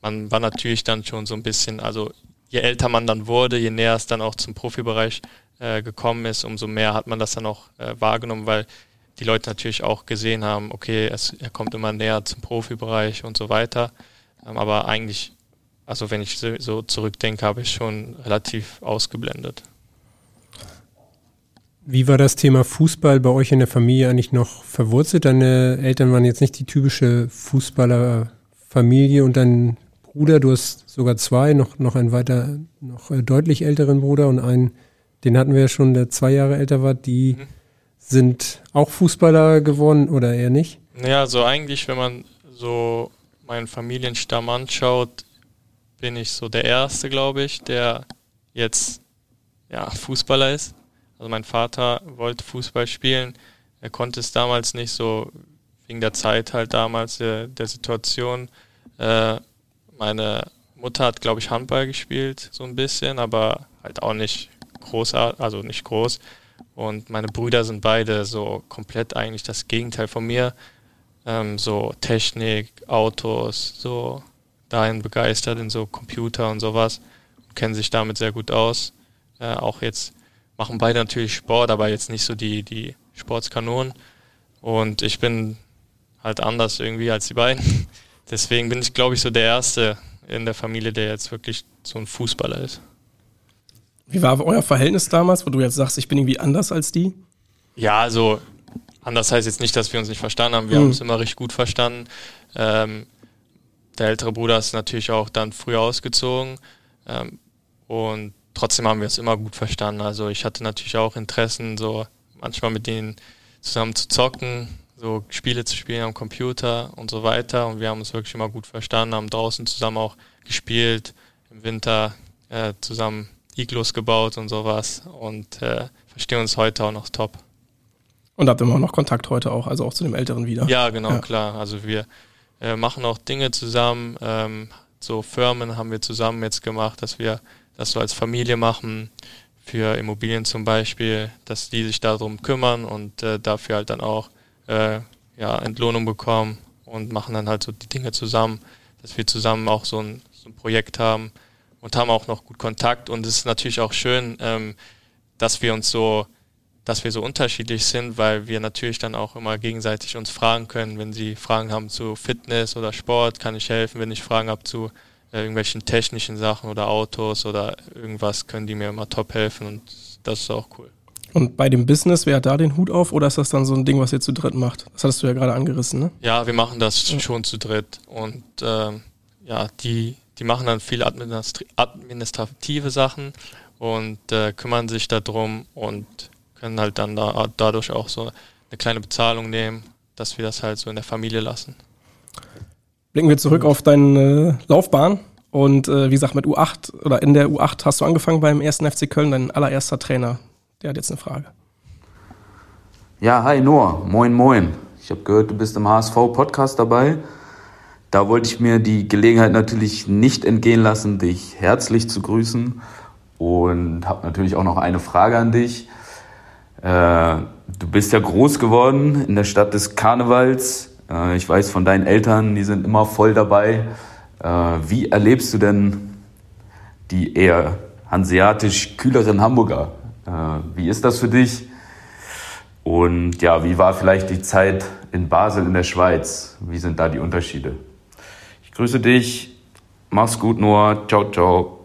man war natürlich dann schon so ein bisschen, also je älter man dann wurde, je näher es dann auch zum Profibereich äh, gekommen ist, umso mehr hat man das dann auch äh, wahrgenommen, weil die Leute natürlich auch gesehen haben, okay, es, er kommt immer näher zum Profibereich und so weiter. Ähm, aber eigentlich, also wenn ich so zurückdenke, habe ich schon relativ ausgeblendet. Wie war das Thema Fußball bei euch in der Familie eigentlich noch verwurzelt? Deine Eltern waren jetzt nicht die typische Fußballerfamilie und dein Bruder, du hast sogar zwei, noch, noch einen weiter, noch äh, deutlich älteren Bruder und einen, den hatten wir ja schon, der zwei Jahre älter war, die mhm. sind auch Fußballer geworden oder eher nicht? Ja, so eigentlich, wenn man so meinen Familienstamm anschaut, bin ich so der Erste, glaube ich, der jetzt ja, Fußballer ist. Also mein Vater wollte Fußball spielen. Er konnte es damals nicht so wegen der Zeit halt damals der, der Situation. Äh, meine Mutter hat, glaube ich, Handball gespielt, so ein bisschen, aber halt auch nicht großartig, also nicht groß. Und meine Brüder sind beide so komplett eigentlich das Gegenteil von mir. Ähm, so Technik, Autos, so dahin begeistert in so Computer und sowas. Kennen sich damit sehr gut aus. Äh, auch jetzt machen beide natürlich Sport, aber jetzt nicht so die, die Sportskanonen. Und ich bin halt anders irgendwie als die beiden. Deswegen bin ich, glaube ich, so der Erste in der Familie, der jetzt wirklich so ein Fußballer ist. Wie war euer Verhältnis damals, wo du jetzt sagst, ich bin irgendwie anders als die? Ja, also anders heißt jetzt nicht, dass wir uns nicht verstanden haben. Wir mhm. haben uns immer richtig gut verstanden. Ähm, der ältere Bruder ist natürlich auch dann früher ausgezogen. Ähm, und trotzdem haben wir es immer gut verstanden. Also ich hatte natürlich auch Interessen, so manchmal mit denen zusammen zu zocken, so Spiele zu spielen am Computer und so weiter. Und wir haben uns wirklich immer gut verstanden, haben draußen zusammen auch gespielt, im Winter äh, zusammen Iglos gebaut und sowas und äh, verstehen uns heute auch noch top. Und habt immer noch Kontakt heute auch, also auch zu dem Älteren wieder? Ja, genau, ja. klar. Also wir äh, machen auch Dinge zusammen. Ähm, so Firmen haben wir zusammen jetzt gemacht, dass wir das so als Familie machen, für Immobilien zum Beispiel, dass die sich darum kümmern und äh, dafür halt dann auch äh, ja, Entlohnung bekommen und machen dann halt so die Dinge zusammen, dass wir zusammen auch so ein, so ein Projekt haben und haben auch noch gut Kontakt und es ist natürlich auch schön, ähm, dass wir uns so, dass wir so unterschiedlich sind, weil wir natürlich dann auch immer gegenseitig uns fragen können, wenn sie Fragen haben zu Fitness oder Sport, kann ich helfen, wenn ich Fragen habe zu äh, irgendwelchen technischen Sachen oder Autos oder irgendwas können die mir immer top helfen und das ist auch cool. Und bei dem Business, wer hat da den Hut auf oder ist das dann so ein Ding, was ihr zu dritt macht? Das hattest du ja gerade angerissen, ne? Ja, wir machen das ja. schon zu dritt und ähm, ja, die, die machen dann viele administrative Sachen und äh, kümmern sich darum und können halt dann da, dadurch auch so eine kleine Bezahlung nehmen, dass wir das halt so in der Familie lassen blicken wir zurück auf deine Laufbahn. Und äh, wie gesagt, mit U8 oder in der U8 hast du angefangen beim ersten FC Köln, dein allererster Trainer. Der hat jetzt eine Frage. Ja, hi Noah, moin moin. Ich habe gehört, du bist im HSV-Podcast dabei. Da wollte ich mir die Gelegenheit natürlich nicht entgehen lassen, dich herzlich zu grüßen. Und habe natürlich auch noch eine Frage an dich. Äh, du bist ja groß geworden in der Stadt des Karnevals, äh, ich weiß von deinen Eltern, die sind immer voll dabei. Äh, wie erlebst du denn die eher hanseatisch kühleren Hamburger? Äh, wie ist das für dich? Und ja, wie war vielleicht die Zeit in Basel in der Schweiz? Wie sind da die Unterschiede? Ich grüße dich. Mach's gut, Noah. Ciao, ciao.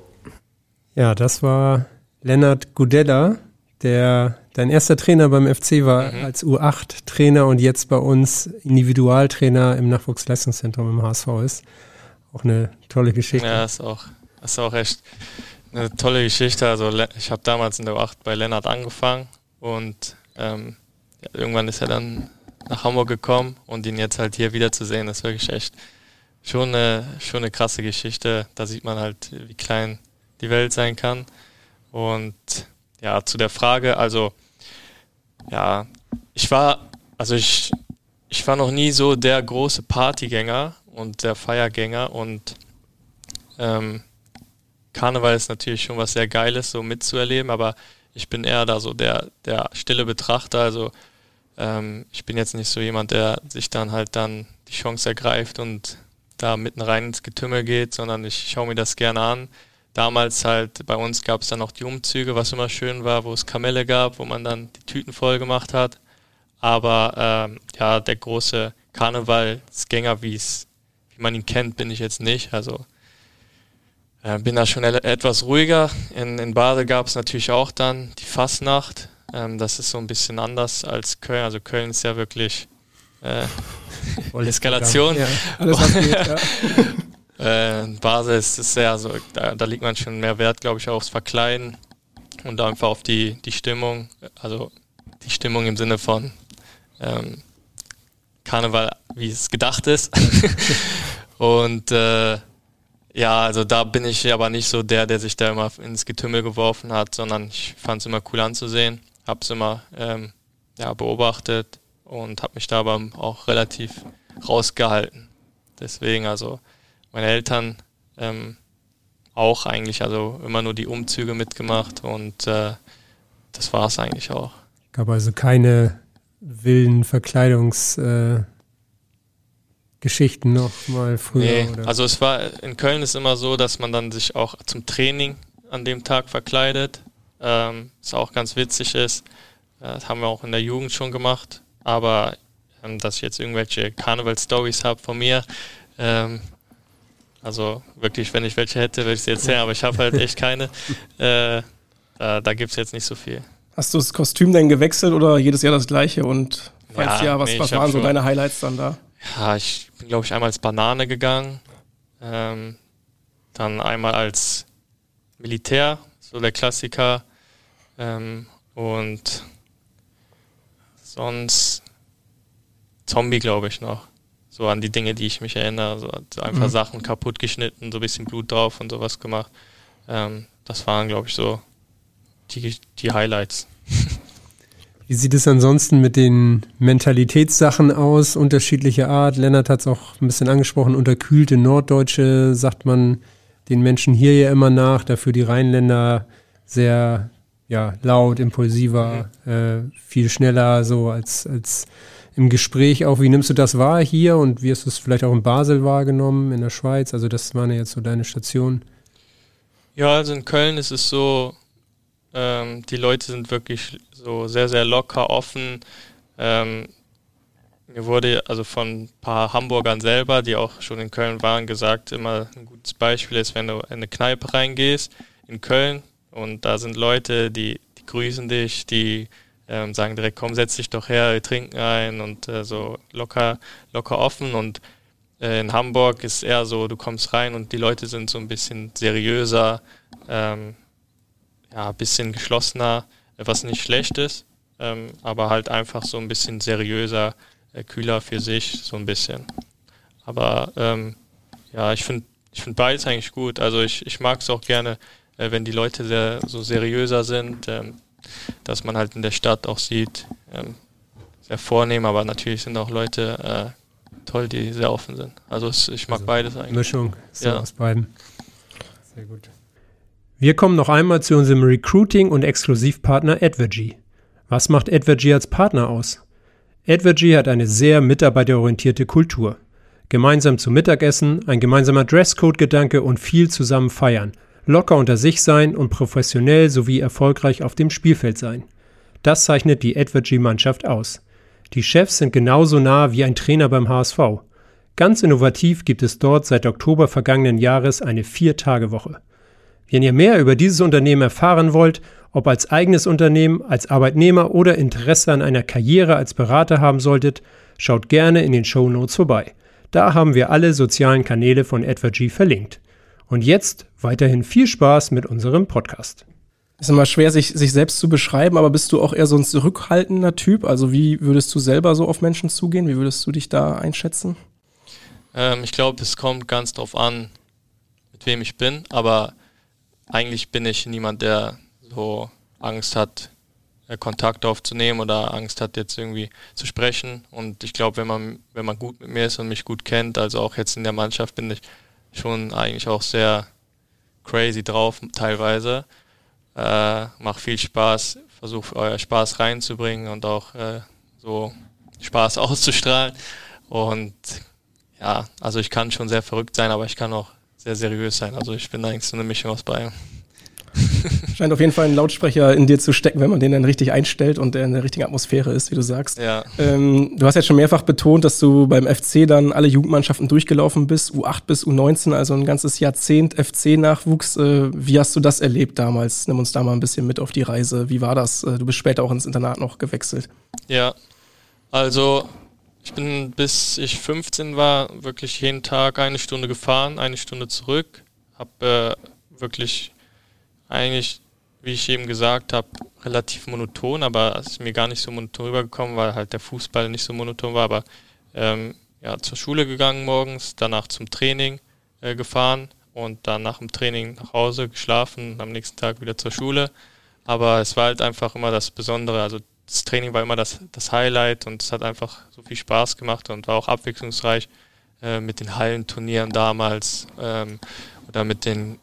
Ja, das war Lennart Gudella, der dein erster Trainer beim FC war mhm. als U8-Trainer und jetzt bei uns Individualtrainer im Nachwuchsleistungszentrum im HSV ist. Auch eine tolle Geschichte. Ja, ist auch, ist auch echt eine tolle Geschichte. Also ich habe damals in der U8 bei Lennart angefangen und ähm, ja, irgendwann ist er dann nach Hamburg gekommen und ihn jetzt halt hier wiederzusehen, ist wirklich echt schon eine, schon eine krasse Geschichte. Da sieht man halt, wie klein die Welt sein kann. Und ja, zu der Frage, also ja, ich war, also ich, ich war noch nie so der große Partygänger und der Feiergänger und ähm, Karneval ist natürlich schon was sehr Geiles, so mitzuerleben, aber ich bin eher da so der, der stille Betrachter. Also ähm, ich bin jetzt nicht so jemand, der sich dann halt dann die Chance ergreift und da mitten rein ins Getümmel geht, sondern ich schaue mir das gerne an. Damals halt bei uns gab es dann noch die Umzüge, was immer schön war, wo es Kamelle gab, wo man dann die Tüten voll gemacht hat. Aber ähm, ja, der große Karnevalsgänger, wie man ihn kennt, bin ich jetzt nicht. Also äh, bin da schon etwas ruhiger. In, in Bade gab es natürlich auch dann die Fastnacht. Ähm, das ist so ein bisschen anders als Köln. Also Köln ist ja wirklich äh, Eskalation. Ja, alles geht, ja. äh, Basel ist, ist sehr, also da, da liegt man schon mehr Wert, glaube ich, aufs Verkleiden und einfach auf die, die Stimmung. Also die Stimmung im Sinne von ähm, Karneval, wie es gedacht ist. und äh, ja, also da bin ich aber nicht so der, der sich da immer ins Getümmel geworfen hat, sondern ich fand es immer cool anzusehen, habe es immer ähm, ja, beobachtet und habe mich da aber auch relativ rausgehalten. Deswegen, also meine Eltern ähm, auch eigentlich, also immer nur die Umzüge mitgemacht und äh, das war es eigentlich auch. Gab also keine wilden Verkleidungs- äh noch mal früher? Nee, oder? also es war in Köln ist immer so, dass man dann sich auch zum Training an dem Tag verkleidet. Ähm, was auch ganz witzig ist. Äh, das haben wir auch in der Jugend schon gemacht. Aber ähm, dass ich jetzt irgendwelche Karneval-Stories habe von mir, ähm, also wirklich, wenn ich welche hätte, würde ich sie erzählen, aber ich habe halt echt keine. Äh, da da gibt es jetzt nicht so viel. Hast du das Kostüm denn gewechselt oder jedes Jahr das gleiche? Und falls ja, ja was, nee, was waren so deine Highlights dann da? Ja, ich bin, glaube ich, einmal als Banane gegangen. Ähm, dann einmal als Militär, so der Klassiker. Ähm, und sonst Zombie, glaube ich, noch. So an die Dinge, die ich mich erinnere. So einfach mhm. Sachen kaputt geschnitten, so ein bisschen Blut drauf und sowas gemacht. Ähm, das waren, glaube ich, so die, die Highlights. Wie sieht es ansonsten mit den Mentalitätssachen aus, unterschiedlicher Art? Lennart hat es auch ein bisschen angesprochen, unterkühlte Norddeutsche sagt man den Menschen hier ja immer nach, dafür die Rheinländer sehr ja, laut, impulsiver, mhm. äh, viel schneller so als, als im Gespräch auch. Wie nimmst du das wahr hier und wie hast du es vielleicht auch in Basel wahrgenommen, in der Schweiz? Also das waren ja jetzt so deine Stationen. Ja, also in Köln ist es so, ähm, die Leute sind wirklich so sehr, sehr locker, offen. Ähm, mir wurde also von ein paar Hamburgern selber, die auch schon in Köln waren, gesagt, immer ein gutes Beispiel ist, wenn du in eine Kneipe reingehst in Köln und da sind Leute, die, die grüßen dich, die ähm, sagen direkt, komm, setz dich doch her, wir trinken ein und äh, so locker, locker offen und äh, in Hamburg ist eher so, du kommst rein und die Leute sind so ein bisschen seriöser, ähm, ja, ein bisschen geschlossener, was nicht schlecht ist, ähm, aber halt einfach so ein bisschen seriöser, äh, kühler für sich, so ein bisschen. Aber ähm, ja, ich finde ich find beides eigentlich gut. Also ich, ich mag es auch gerne, äh, wenn die Leute sehr so seriöser sind, ähm, dass man halt in der Stadt auch sieht, ähm, sehr vornehm, aber natürlich sind auch Leute äh, toll, die sehr offen sind. Also es, ich mag also beides eigentlich. Mischung so ja. aus beiden. Sehr gut. Wir kommen noch einmal zu unserem Recruiting- und Exklusivpartner Advergy. Was macht Advergy als Partner aus? Advergy hat eine sehr mitarbeiterorientierte Kultur. Gemeinsam zum Mittagessen, ein gemeinsamer Dresscode-Gedanke und viel zusammen feiern. Locker unter sich sein und professionell sowie erfolgreich auf dem Spielfeld sein. Das zeichnet die Edward-G-Mannschaft aus. Die Chefs sind genauso nah wie ein Trainer beim HSV. Ganz innovativ gibt es dort seit Oktober vergangenen Jahres eine Vier-Tage-Woche. Wenn ihr mehr über dieses Unternehmen erfahren wollt, ob als eigenes Unternehmen, als Arbeitnehmer oder Interesse an einer Karriere als Berater haben solltet, schaut gerne in den Show Notes vorbei. Da haben wir alle sozialen Kanäle von Edward G verlinkt. Und jetzt weiterhin viel Spaß mit unserem Podcast. Ist immer schwer, sich, sich selbst zu beschreiben, aber bist du auch eher so ein zurückhaltender Typ? Also wie würdest du selber so auf Menschen zugehen? Wie würdest du dich da einschätzen? Ähm, ich glaube, es kommt ganz drauf an, mit wem ich bin, aber eigentlich bin ich niemand, der so Angst hat, äh, Kontakt aufzunehmen oder Angst hat, jetzt irgendwie zu sprechen. Und ich glaube, wenn man, wenn man gut mit mir ist und mich gut kennt, also auch jetzt in der Mannschaft, bin ich schon eigentlich auch sehr crazy drauf teilweise. Äh, macht viel Spaß, versucht euer Spaß reinzubringen und auch äh, so Spaß auszustrahlen. Und ja, also ich kann schon sehr verrückt sein, aber ich kann auch sehr seriös sein. Also ich bin eigentlich so eine Mischung aus beidem. Scheint auf jeden Fall ein Lautsprecher in dir zu stecken, wenn man den dann richtig einstellt und der in der richtigen Atmosphäre ist, wie du sagst. Ja. Ähm, du hast jetzt schon mehrfach betont, dass du beim FC dann alle Jugendmannschaften durchgelaufen bist, U8 bis U19, also ein ganzes Jahrzehnt FC-Nachwuchs. Äh, wie hast du das erlebt damals? Nimm uns da mal ein bisschen mit auf die Reise. Wie war das? Äh, du bist später auch ins Internat noch gewechselt. Ja, also ich bin bis ich 15 war wirklich jeden Tag eine Stunde gefahren, eine Stunde zurück. Hab äh, wirklich eigentlich, wie ich eben gesagt habe, relativ monoton, aber es ist mir gar nicht so monoton rübergekommen, weil halt der Fußball nicht so monoton war. Aber ähm, ja, zur Schule gegangen morgens, danach zum Training äh, gefahren und dann nach dem Training nach Hause geschlafen, am nächsten Tag wieder zur Schule. Aber es war halt einfach immer das Besondere. Also das Training war immer das, das Highlight und es hat einfach so viel Spaß gemacht und war auch abwechslungsreich äh, mit den Hallenturnieren damals ähm, oder mit den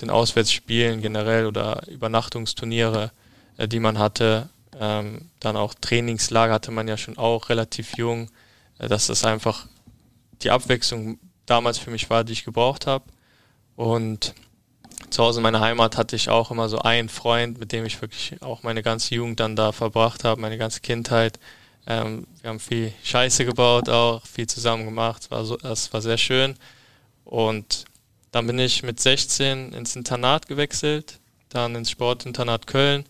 den Auswärtsspielen generell oder Übernachtungsturniere, äh, die man hatte. Ähm, dann auch Trainingslager hatte man ja schon auch relativ jung. Äh, dass das einfach die Abwechslung damals für mich war, die ich gebraucht habe. Und zu Hause in meiner Heimat hatte ich auch immer so einen Freund, mit dem ich wirklich auch meine ganze Jugend dann da verbracht habe, meine ganze Kindheit. Ähm, wir haben viel Scheiße gebaut, auch viel zusammen gemacht. War so, das war sehr schön. Und dann bin ich mit 16 ins Internat gewechselt, dann ins Sportinternat Köln,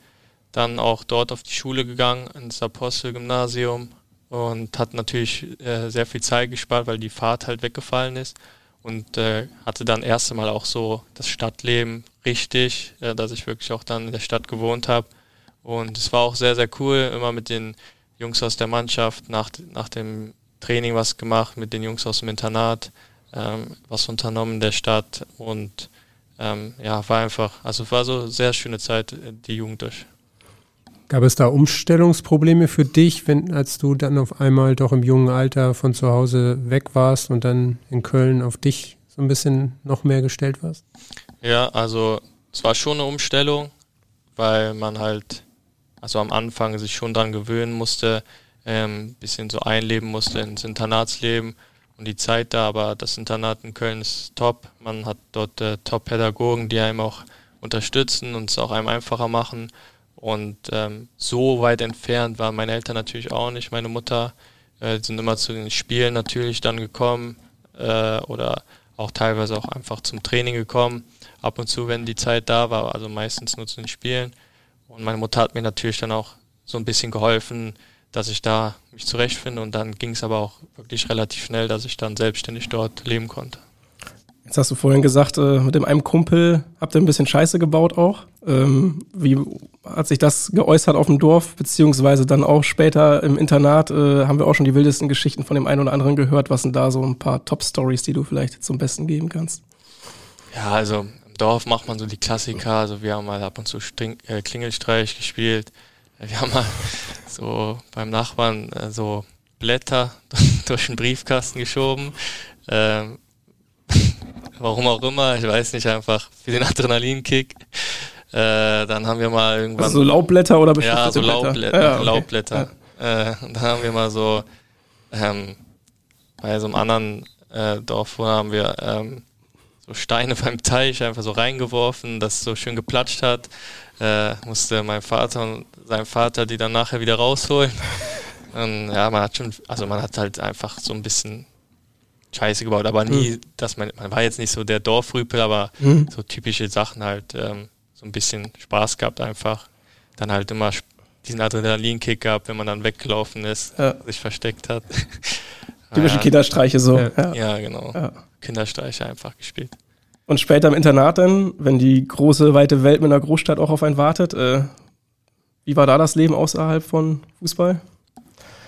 dann auch dort auf die Schule gegangen, ins Apostelgymnasium und hat natürlich äh, sehr viel Zeit gespart, weil die Fahrt halt weggefallen ist und äh, hatte dann erst einmal auch so das Stadtleben richtig, äh, dass ich wirklich auch dann in der Stadt gewohnt habe und es war auch sehr, sehr cool, immer mit den Jungs aus der Mannschaft nach, nach dem Training was gemacht, mit den Jungs aus dem Internat ähm, was unternommen in der Stadt und ähm, ja, war einfach, also war so eine sehr schöne Zeit, äh, die Jugend durch. Gab es da Umstellungsprobleme für dich, wenn, als du dann auf einmal doch im jungen Alter von zu Hause weg warst und dann in Köln auf dich so ein bisschen noch mehr gestellt warst? Ja, also es war schon eine Umstellung, weil man halt, also am Anfang sich schon dran gewöhnen musste, ein ähm, bisschen so einleben musste ins Internatsleben und die Zeit da, aber das Internat in Köln ist top. Man hat dort äh, Top-Pädagogen, die einem auch unterstützen und es auch einem einfacher machen. Und ähm, so weit entfernt waren meine Eltern natürlich auch nicht. Meine Mutter äh, sind immer zu den Spielen natürlich dann gekommen äh, oder auch teilweise auch einfach zum Training gekommen. Ab und zu, wenn die Zeit da war, also meistens nur zu den Spielen. Und meine Mutter hat mir natürlich dann auch so ein bisschen geholfen, dass ich da mich zurechtfinde und dann ging es aber auch wirklich relativ schnell, dass ich dann selbstständig dort leben konnte. Jetzt hast du vorhin gesagt, äh, mit dem einem Kumpel habt ihr ein bisschen Scheiße gebaut auch. Ähm, wie hat sich das geäußert auf dem Dorf, beziehungsweise dann auch später im Internat? Äh, haben wir auch schon die wildesten Geschichten von dem einen oder anderen gehört. Was sind da so ein paar Top-Stories, die du vielleicht zum Besten geben kannst? Ja, also im Dorf macht man so die Klassiker. Also wir haben mal ab und zu String äh, Klingelstreich gespielt. Wir haben mal so beim Nachbarn äh, so Blätter durch den Briefkasten geschoben. Ähm, warum auch immer, ich weiß nicht, einfach für den Adrenalinkick. Äh, dann haben wir mal irgendwann. Also so Laubblätter oder bestimmte Ja, so Laubblätter. Ja, okay. Laubblätter. Ja. Äh, dann haben wir mal so ähm, bei so einem anderen äh, Dorf, wo haben wir ähm, so Steine beim Teich einfach so reingeworfen, das so schön geplatscht hat. Äh, musste mein Vater und sein Vater die dann nachher wieder rausholen. Und ja, man hat schon, also man hat halt einfach so ein bisschen Scheiße gebaut, aber nie, mhm. dass man, man war jetzt nicht so der Dorfrüpel, aber mhm. so typische Sachen halt, ähm, so ein bisschen Spaß gehabt einfach. Dann halt immer diesen Adrenalinkick gehabt, wenn man dann weggelaufen ist, ja. sich versteckt hat. Typische ja. Kinderstreiche so. Ja, ja genau. Kinderstreiche einfach gespielt. Und später im Internat dann, wenn die große, weite Welt mit einer Großstadt auch auf einen wartet, äh, wie war da das Leben außerhalb von Fußball?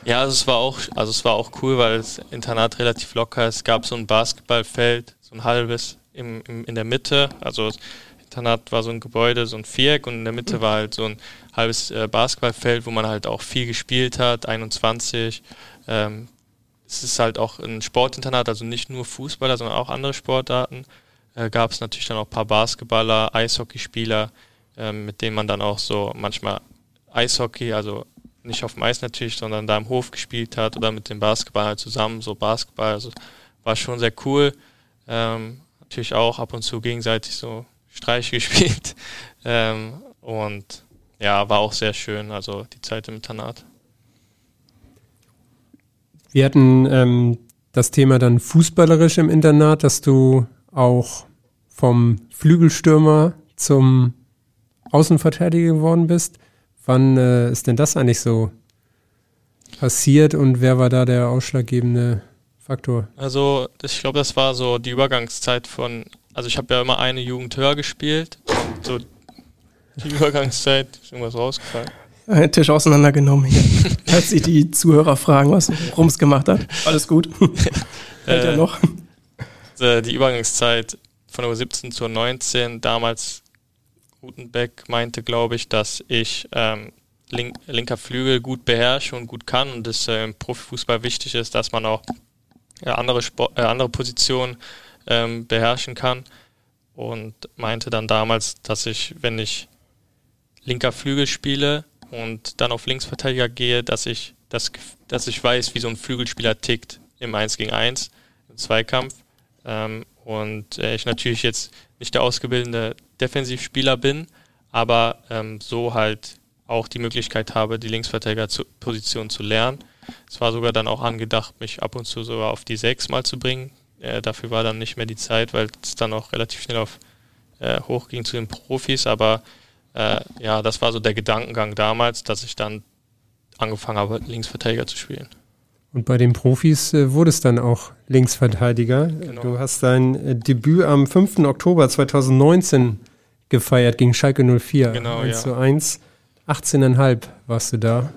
Ja, also es war auch, also es war auch cool, weil das Internat relativ locker ist. Es gab so ein Basketballfeld, so ein halbes im, im, in der Mitte. Also das Internat war so ein Gebäude, so ein Viereck und in der Mitte war halt so ein halbes äh, Basketballfeld, wo man halt auch viel gespielt hat, 21. Ähm, es ist halt auch ein Sportinternat, also nicht nur Fußballer, sondern auch andere Sportarten. Äh, Gab es natürlich dann auch ein paar Basketballer, Eishockeyspieler, äh, mit denen man dann auch so manchmal Eishockey, also nicht auf dem Eis natürlich, sondern da im Hof gespielt hat oder mit dem Basketball halt zusammen, so Basketball. Also war schon sehr cool. Ähm, natürlich auch ab und zu gegenseitig so Streiche gespielt. Ähm, und ja, war auch sehr schön, also die Zeit im Internat. Wir hatten ähm, das Thema dann fußballerisch im Internat, dass du auch vom Flügelstürmer zum Außenverteidiger geworden bist. Wann äh, ist denn das eigentlich so passiert und wer war da der ausschlaggebende Faktor? Also ich glaube, das war so die Übergangszeit von, also ich habe ja immer eine Jugend höher gespielt. So die Übergangszeit, ist irgendwas rausgefallen. Einen Tisch auseinandergenommen hier. Als sich die Zuhörer fragen, was Rums gemacht hat. Alles gut. Hält er noch? Äh, die Übergangszeit von der 17 zur 19, damals Gutenbeck meinte, glaube ich, dass ich ähm, link, linker Flügel gut beherrsche und gut kann und es äh, im Profifußball wichtig ist, dass man auch äh, andere, Sport, äh, andere Positionen ähm, beherrschen kann. Und meinte dann damals, dass ich, wenn ich linker Flügel spiele und dann auf Linksverteidiger gehe, dass ich, dass, dass ich weiß, wie so ein Flügelspieler tickt im 1 gegen 1, im Zweikampf. Ähm, und äh, ich natürlich jetzt nicht der ausgebildete Defensivspieler bin, aber ähm, so halt auch die Möglichkeit habe, die Linksverteidigerposition zu lernen. Es war sogar dann auch angedacht, mich ab und zu sogar auf die 6 mal zu bringen. Äh, dafür war dann nicht mehr die Zeit, weil es dann auch relativ schnell auf äh, hochging zu den Profis. Aber äh, ja, das war so der Gedankengang damals, dass ich dann angefangen habe, Linksverteidiger zu spielen. Und bei den Profis äh, wurde es dann auch Linksverteidiger. Genau. Du hast dein äh, Debüt am 5. Oktober 2019 gefeiert gegen Schalke 04. Genau, 1 ja. zu 1. 18,5 warst du da,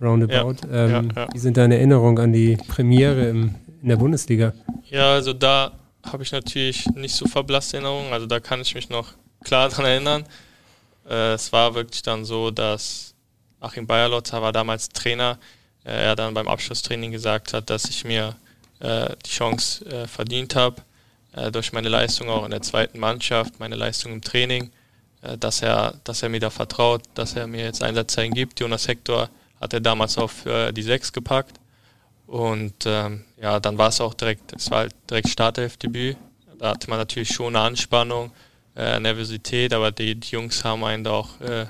roundabout. Ja, ähm, ja, wie sind deine Erinnerungen an die Premiere im, in der Bundesliga? Ja, also da habe ich natürlich nicht so verblasste Erinnerungen. Also da kann ich mich noch klar dran erinnern. Äh, es war wirklich dann so, dass Achim Bayerlotzer war damals Trainer. Äh, er dann beim Abschlusstraining gesagt hat, dass ich mir äh, die Chance äh, verdient habe, äh, durch meine Leistung auch in der zweiten Mannschaft, meine Leistung im Training, äh, dass, er, dass er mir da vertraut, dass er mir jetzt Einsatzzeichen gibt. Jonas Hector hat er damals auf die Sechs gepackt. Und ähm, ja, dann war es auch direkt, es war halt direkt Startelfdebüt. Da hatte man natürlich schon eine Anspannung, äh, Nervosität, aber die, die, Jungs haben einen da auch äh,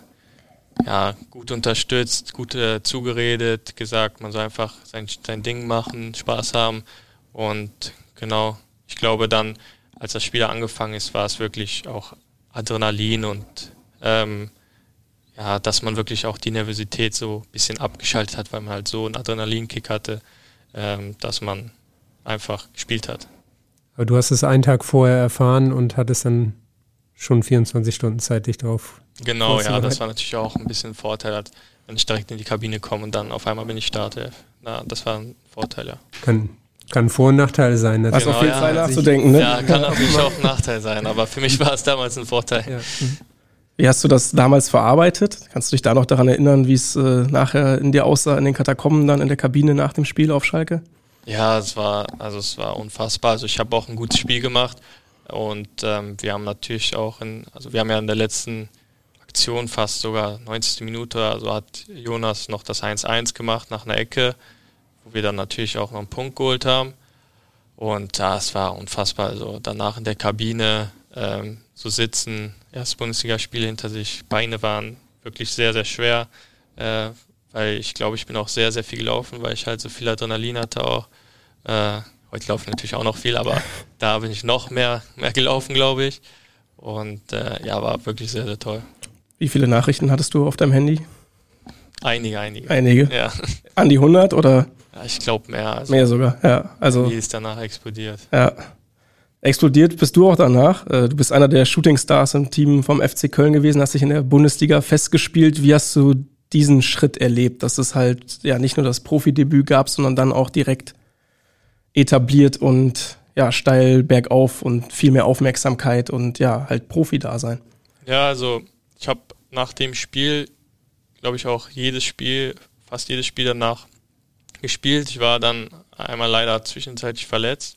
ja, gut unterstützt, gut äh, zugeredet, gesagt, man soll einfach sein, sein Ding machen, Spaß haben. Und genau, ich glaube dann, als das Spiel angefangen ist, war es wirklich auch Adrenalin und ähm, ja, dass man wirklich auch die Nervosität so ein bisschen abgeschaltet hat, weil man halt so einen Adrenalinkick hatte, ähm, dass man einfach gespielt hat. Aber du hast es einen Tag vorher erfahren und hattest dann schon 24 Stunden Zeit, dich drauf. Genau, ja, das war natürlich auch ein bisschen ein Vorteil, wenn ich direkt in die Kabine komme und dann auf einmal bin ich Startelf. Na, das war ein Vorteil, ja. Kann, kann Vor- und Nachteil sein. Natürlich. Was auf jeden Fall nachzudenken, ne? Ja, kann natürlich auch ein Nachteil sein, aber für mich war es damals ein Vorteil. Ja. Wie hast du das damals verarbeitet? Kannst du dich da noch daran erinnern, wie es äh, nachher in dir aussah, in den Katakomben, dann in der Kabine nach dem Spiel auf Schalke? Ja, es war, also es war unfassbar. Also ich habe auch ein gutes Spiel gemacht und ähm, wir haben natürlich auch in, also wir haben ja in der letzten Aktion fast sogar 90. Minute, also hat Jonas noch das 1-1 gemacht nach einer Ecke, wo wir dann natürlich auch noch einen Punkt geholt haben. Und ja, es war unfassbar. Also danach in der Kabine ähm, zu sitzen, erst Bundesligaspiel hinter sich, Beine waren wirklich sehr, sehr schwer, äh, weil ich glaube, ich bin auch sehr, sehr viel gelaufen, weil ich halt so viel Adrenalin hatte auch. Äh, heute laufe ich natürlich auch noch viel, aber da bin ich noch mehr, mehr gelaufen, glaube ich. Und äh, ja, war wirklich sehr, sehr toll. Wie viele Nachrichten hattest du auf deinem Handy? Einige, einige. Einige? Ja. An die 100 oder? Ja, ich glaube mehr. Also mehr sogar, ja. Also, wie ist danach explodiert. Ja. Explodiert bist du auch danach. Äh, du bist einer der Shootingstars im Team vom FC Köln gewesen, hast dich in der Bundesliga festgespielt. Wie hast du diesen Schritt erlebt, dass es halt ja nicht nur das Profidebüt gab, sondern dann auch direkt etabliert und ja, steil bergauf und viel mehr Aufmerksamkeit und ja, halt Profi-Dasein. Ja, also ich habe nach dem Spiel, glaube ich, auch jedes Spiel, fast jedes Spiel danach gespielt. Ich war dann einmal leider zwischenzeitlich verletzt,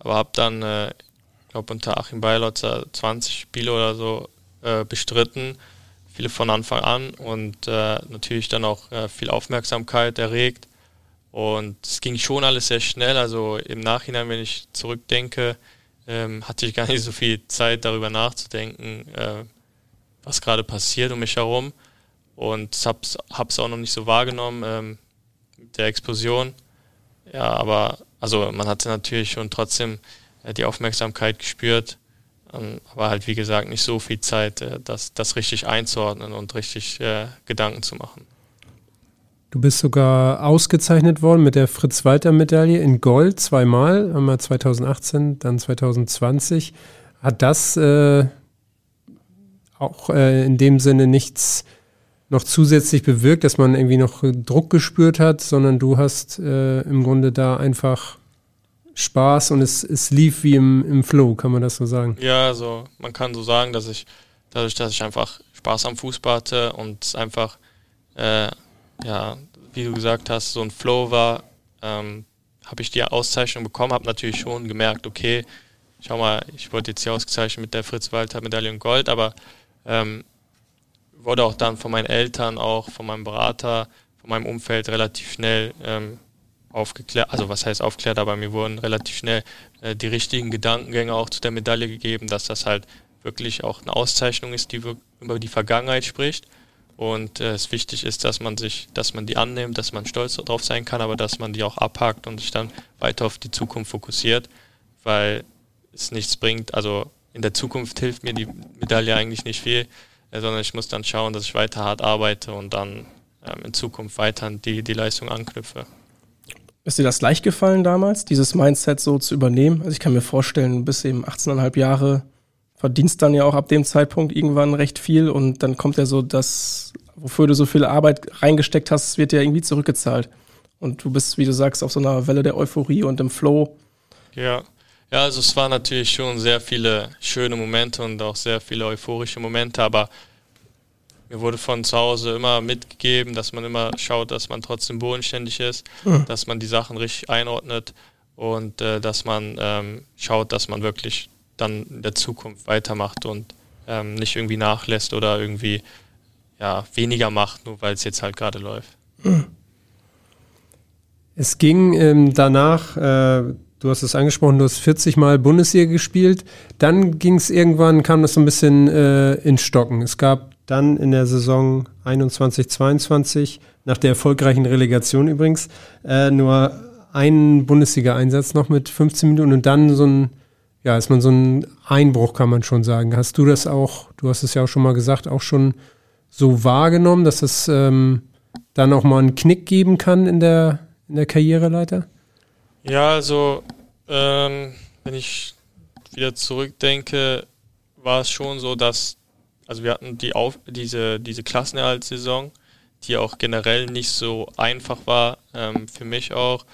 aber habe dann, äh, ich glaube, unter Achim Beilotzer 20 Spiele oder so äh, bestritten, viele von Anfang an und äh, natürlich dann auch äh, viel Aufmerksamkeit erregt. Und es ging schon alles sehr schnell. Also im Nachhinein, wenn ich zurückdenke, ähm, hatte ich gar nicht so viel Zeit darüber nachzudenken, äh, was gerade passiert um mich herum. Und hab's, hab's auch noch nicht so wahrgenommen ähm, der Explosion. Ja, aber also man hatte natürlich schon trotzdem äh, die Aufmerksamkeit gespürt, ähm, aber halt wie gesagt nicht so viel Zeit, äh, das, das richtig einzuordnen und richtig äh, Gedanken zu machen. Du bist sogar ausgezeichnet worden mit der Fritz-Walter-Medaille in Gold zweimal, einmal 2018, dann 2020. Hat das äh, auch äh, in dem Sinne nichts noch zusätzlich bewirkt, dass man irgendwie noch Druck gespürt hat, sondern du hast äh, im Grunde da einfach Spaß und es, es lief wie im, im Flow, kann man das so sagen? Ja, also man kann so sagen, dass ich dadurch, dass ich einfach Spaß am Fußball hatte und einfach, äh, ja, wie du gesagt hast, so ein Flow war, ähm, habe ich die Auszeichnung bekommen, habe natürlich schon gemerkt, okay, schau mal, ich wurde jetzt hier ausgezeichnet mit der Fritz-Walter-Medaille in Gold, aber ähm, wurde auch dann von meinen Eltern, auch von meinem Berater, von meinem Umfeld relativ schnell ähm, aufgeklärt, also was heißt aufgeklärt, aber mir wurden relativ schnell äh, die richtigen Gedankengänge auch zu der Medaille gegeben, dass das halt wirklich auch eine Auszeichnung ist, die über die Vergangenheit spricht und äh, es wichtig ist, dass man sich, dass man die annimmt, dass man stolz darauf sein kann, aber dass man die auch abhakt und sich dann weiter auf die Zukunft fokussiert, weil es nichts bringt. Also in der Zukunft hilft mir die Medaille eigentlich nicht viel, sondern ich muss dann schauen, dass ich weiter hart arbeite und dann ähm, in Zukunft weiter die, die Leistung anknüpfe. Ist dir das leicht gefallen damals, dieses Mindset so zu übernehmen? Also ich kann mir vorstellen, bis eben 18,5 Jahre verdienst dann ja auch ab dem Zeitpunkt irgendwann recht viel und dann kommt ja so das, wofür du so viel Arbeit reingesteckt hast, wird ja irgendwie zurückgezahlt. Und du bist, wie du sagst, auf so einer Welle der Euphorie und im Flow. Ja, ja, also es waren natürlich schon sehr viele schöne Momente und auch sehr viele euphorische Momente, aber mir wurde von zu Hause immer mitgegeben, dass man immer schaut, dass man trotzdem bodenständig ist, mhm. dass man die Sachen richtig einordnet und äh, dass man ähm, schaut, dass man wirklich dann in der Zukunft weitermacht und ähm, nicht irgendwie nachlässt oder irgendwie ja, weniger macht, nur weil es jetzt halt gerade läuft. Mhm. Es ging ähm, danach, äh, du hast es angesprochen, du hast 40 Mal Bundesliga gespielt. Dann ging es irgendwann, kam das so ein bisschen äh, in Stocken. Es gab dann in der Saison 21, 22, nach der erfolgreichen Relegation übrigens, äh, nur einen Bundesliga-Einsatz noch mit 15 Minuten und dann so ein, ja, ist man so ein Einbruch, kann man schon sagen. Hast du das auch, du hast es ja auch schon mal gesagt, auch schon so wahrgenommen, dass es ähm, dann auch mal einen Knick geben kann in der, in der Karriereleiter? Ja, also ähm, wenn ich wieder zurückdenke, war es schon so, dass also wir hatten die Auf diese, diese Klassenerhaltssaison, die auch generell nicht so einfach war, ähm, für mich auch,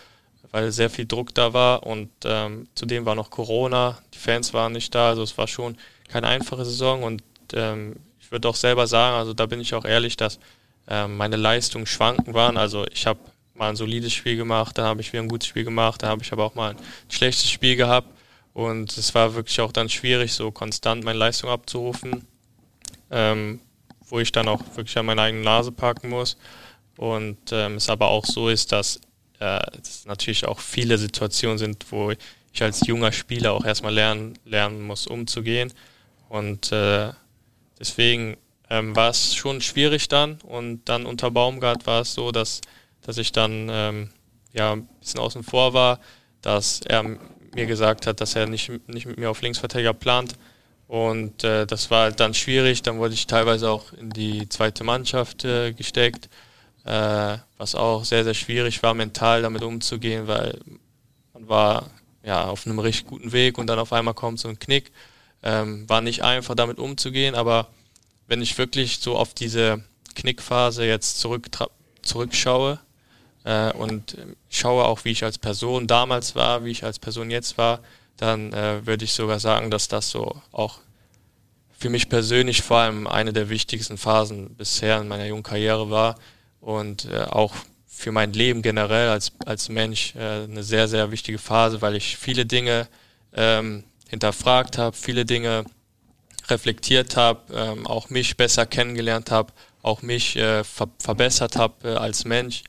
weil sehr viel Druck da war und ähm, zudem war noch Corona, die Fans waren nicht da, also es war schon keine einfache Saison und ähm, ich würde auch selber sagen, also da bin ich auch ehrlich, dass ähm, meine Leistungen schwanken waren, also ich habe mal ein solides Spiel gemacht, dann habe ich wieder ein gutes Spiel gemacht, dann habe ich aber auch mal ein schlechtes Spiel gehabt und es war wirklich auch dann schwierig, so konstant meine Leistung abzurufen ähm, wo ich dann auch wirklich an meine eigene Nase packen muss. Und ähm, es aber auch so ist, dass äh, es natürlich auch viele Situationen sind, wo ich als junger Spieler auch erstmal lernen, lernen muss, umzugehen. Und äh, deswegen ähm, war es schon schwierig dann. Und dann unter Baumgart war es so, dass, dass ich dann ähm, ja, ein bisschen außen vor war, dass er mir gesagt hat, dass er nicht, nicht mit mir auf Linksverteidiger plant. Und äh, das war halt dann schwierig. Dann wurde ich teilweise auch in die zweite Mannschaft äh, gesteckt, äh, was auch sehr, sehr schwierig war, mental damit umzugehen, weil man war ja auf einem richtig guten Weg und dann auf einmal kommt so ein Knick. Ähm, war nicht einfach damit umzugehen, aber wenn ich wirklich so auf diese Knickphase jetzt zurück, zurückschaue äh, und schaue auch, wie ich als Person damals war, wie ich als Person jetzt war, dann äh, würde ich sogar sagen, dass das so auch für mich persönlich vor allem eine der wichtigsten Phasen bisher in meiner jungen Karriere war und äh, auch für mein Leben generell als, als Mensch äh, eine sehr, sehr wichtige Phase, weil ich viele Dinge ähm, hinterfragt habe, viele Dinge reflektiert habe, ähm, auch mich besser kennengelernt habe, auch mich äh, ver verbessert habe äh, als Mensch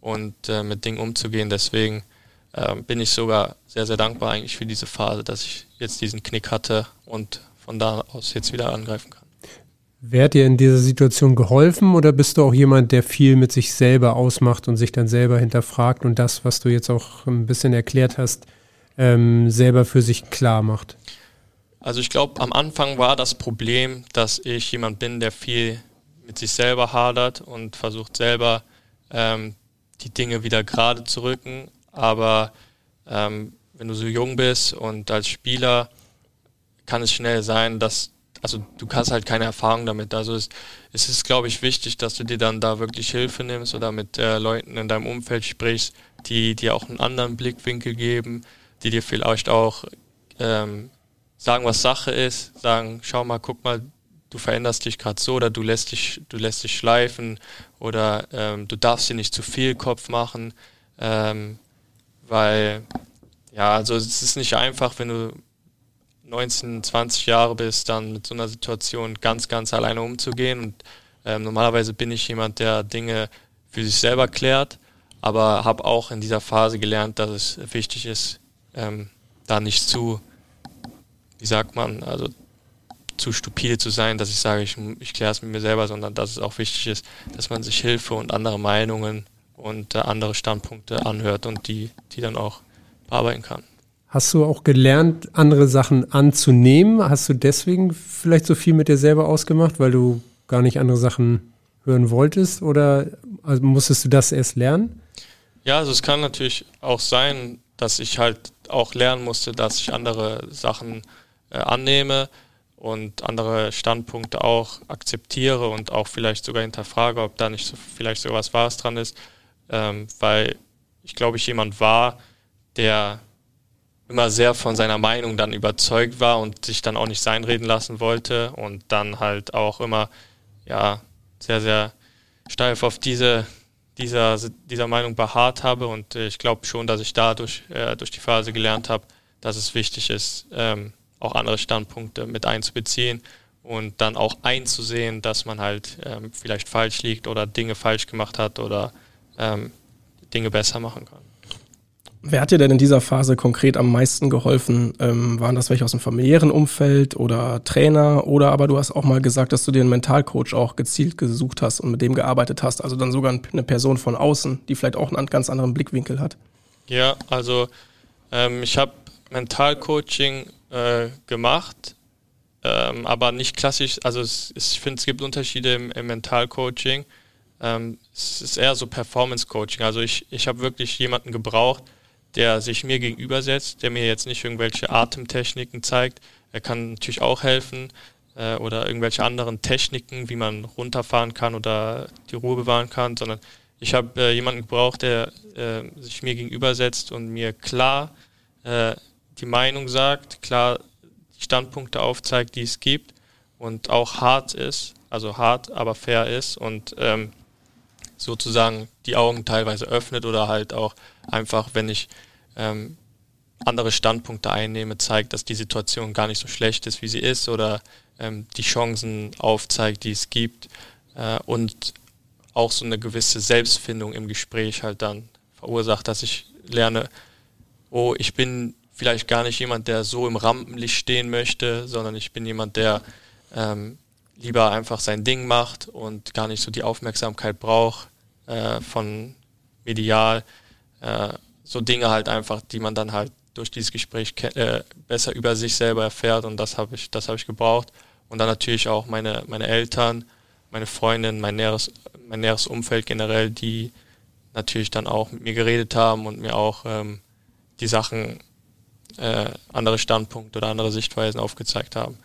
und äh, mit Dingen umzugehen. Deswegen ähm, bin ich sogar sehr, sehr dankbar eigentlich für diese Phase, dass ich jetzt diesen Knick hatte und von da aus jetzt wieder angreifen kann. Wer hat dir in dieser Situation geholfen oder bist du auch jemand, der viel mit sich selber ausmacht und sich dann selber hinterfragt und das, was du jetzt auch ein bisschen erklärt hast, ähm, selber für sich klar macht? Also ich glaube, am Anfang war das Problem, dass ich jemand bin, der viel mit sich selber hadert und versucht selber ähm, die Dinge wieder gerade zu rücken. Aber ähm, wenn du so jung bist und als Spieler kann es schnell sein, dass also du hast halt keine Erfahrung damit. Also es, es ist, glaube ich, wichtig, dass du dir dann da wirklich Hilfe nimmst oder mit äh, Leuten in deinem Umfeld sprichst, die dir auch einen anderen Blickwinkel geben, die dir vielleicht auch ähm, sagen, was Sache ist, sagen, schau mal, guck mal, du veränderst dich gerade so oder du lässt dich, du lässt dich schleifen oder ähm, du darfst dir nicht zu viel Kopf machen, ähm, weil ja, also es ist nicht einfach, wenn du 19, 20 Jahre bist, dann mit so einer Situation ganz, ganz alleine umzugehen. Und ähm, normalerweise bin ich jemand, der Dinge für sich selber klärt, aber habe auch in dieser Phase gelernt, dass es wichtig ist, ähm, da nicht zu, wie sagt man, also zu stupide zu sein, dass ich sage, ich, ich kläre es mit mir selber, sondern dass es auch wichtig ist, dass man sich Hilfe und andere Meinungen und äh, andere Standpunkte anhört und die, die dann auch bearbeiten kann. Hast du auch gelernt, andere Sachen anzunehmen? Hast du deswegen vielleicht so viel mit dir selber ausgemacht, weil du gar nicht andere Sachen hören wolltest? Oder also musstest du das erst lernen? Ja, also es kann natürlich auch sein, dass ich halt auch lernen musste, dass ich andere Sachen äh, annehme und andere Standpunkte auch akzeptiere und auch vielleicht sogar hinterfrage, ob da nicht so, vielleicht sogar was Wahres dran ist, ähm, weil ich glaube, ich jemand war, der immer sehr von seiner Meinung dann überzeugt war und sich dann auch nicht sein reden lassen wollte und dann halt auch immer ja sehr sehr steif auf diese dieser dieser Meinung beharrt habe. Und ich glaube schon, dass ich dadurch äh, durch die Phase gelernt habe, dass es wichtig ist, ähm, auch andere Standpunkte mit einzubeziehen und dann auch einzusehen, dass man halt ähm, vielleicht falsch liegt oder Dinge falsch gemacht hat oder ähm, Dinge besser machen kann. Wer hat dir denn in dieser Phase konkret am meisten geholfen? Ähm, waren das welche aus dem familiären Umfeld oder Trainer? Oder aber du hast auch mal gesagt, dass du dir einen Mentalcoach auch gezielt gesucht hast und mit dem gearbeitet hast. Also dann sogar eine Person von außen, die vielleicht auch einen ganz anderen Blickwinkel hat. Ja, also ähm, ich habe Mentalcoaching äh, gemacht, ähm, aber nicht klassisch. Also es, ich finde, es gibt Unterschiede im, im Mentalcoaching. Ähm, es ist eher so Performance-Coaching. Also ich, ich habe wirklich jemanden gebraucht, der sich mir gegenüber setzt, der mir jetzt nicht irgendwelche Atemtechniken zeigt. Er kann natürlich auch helfen äh, oder irgendwelche anderen Techniken, wie man runterfahren kann oder die Ruhe bewahren kann, sondern ich habe äh, jemanden gebraucht, der äh, sich mir gegenüber setzt und mir klar äh, die Meinung sagt, klar die Standpunkte aufzeigt, die es gibt und auch hart ist, also hart, aber fair ist und ähm, sozusagen die Augen teilweise öffnet oder halt auch einfach, wenn ich ähm, andere Standpunkte einnehme, zeigt, dass die Situation gar nicht so schlecht ist, wie sie ist oder ähm, die Chancen aufzeigt, die es gibt äh, und auch so eine gewisse Selbstfindung im Gespräch halt dann verursacht, dass ich lerne, oh, ich bin vielleicht gar nicht jemand, der so im Rampenlicht stehen möchte, sondern ich bin jemand, der ähm, lieber einfach sein Ding macht und gar nicht so die Aufmerksamkeit braucht äh, von medial. Äh, so Dinge halt einfach, die man dann halt durch dieses Gespräch äh, besser über sich selber erfährt und das habe ich, das habe ich gebraucht. Und dann natürlich auch meine, meine Eltern, meine Freundin, mein näheres, mein näheres Umfeld generell, die natürlich dann auch mit mir geredet haben und mir auch ähm, die Sachen, äh, andere Standpunkte oder andere Sichtweisen aufgezeigt haben.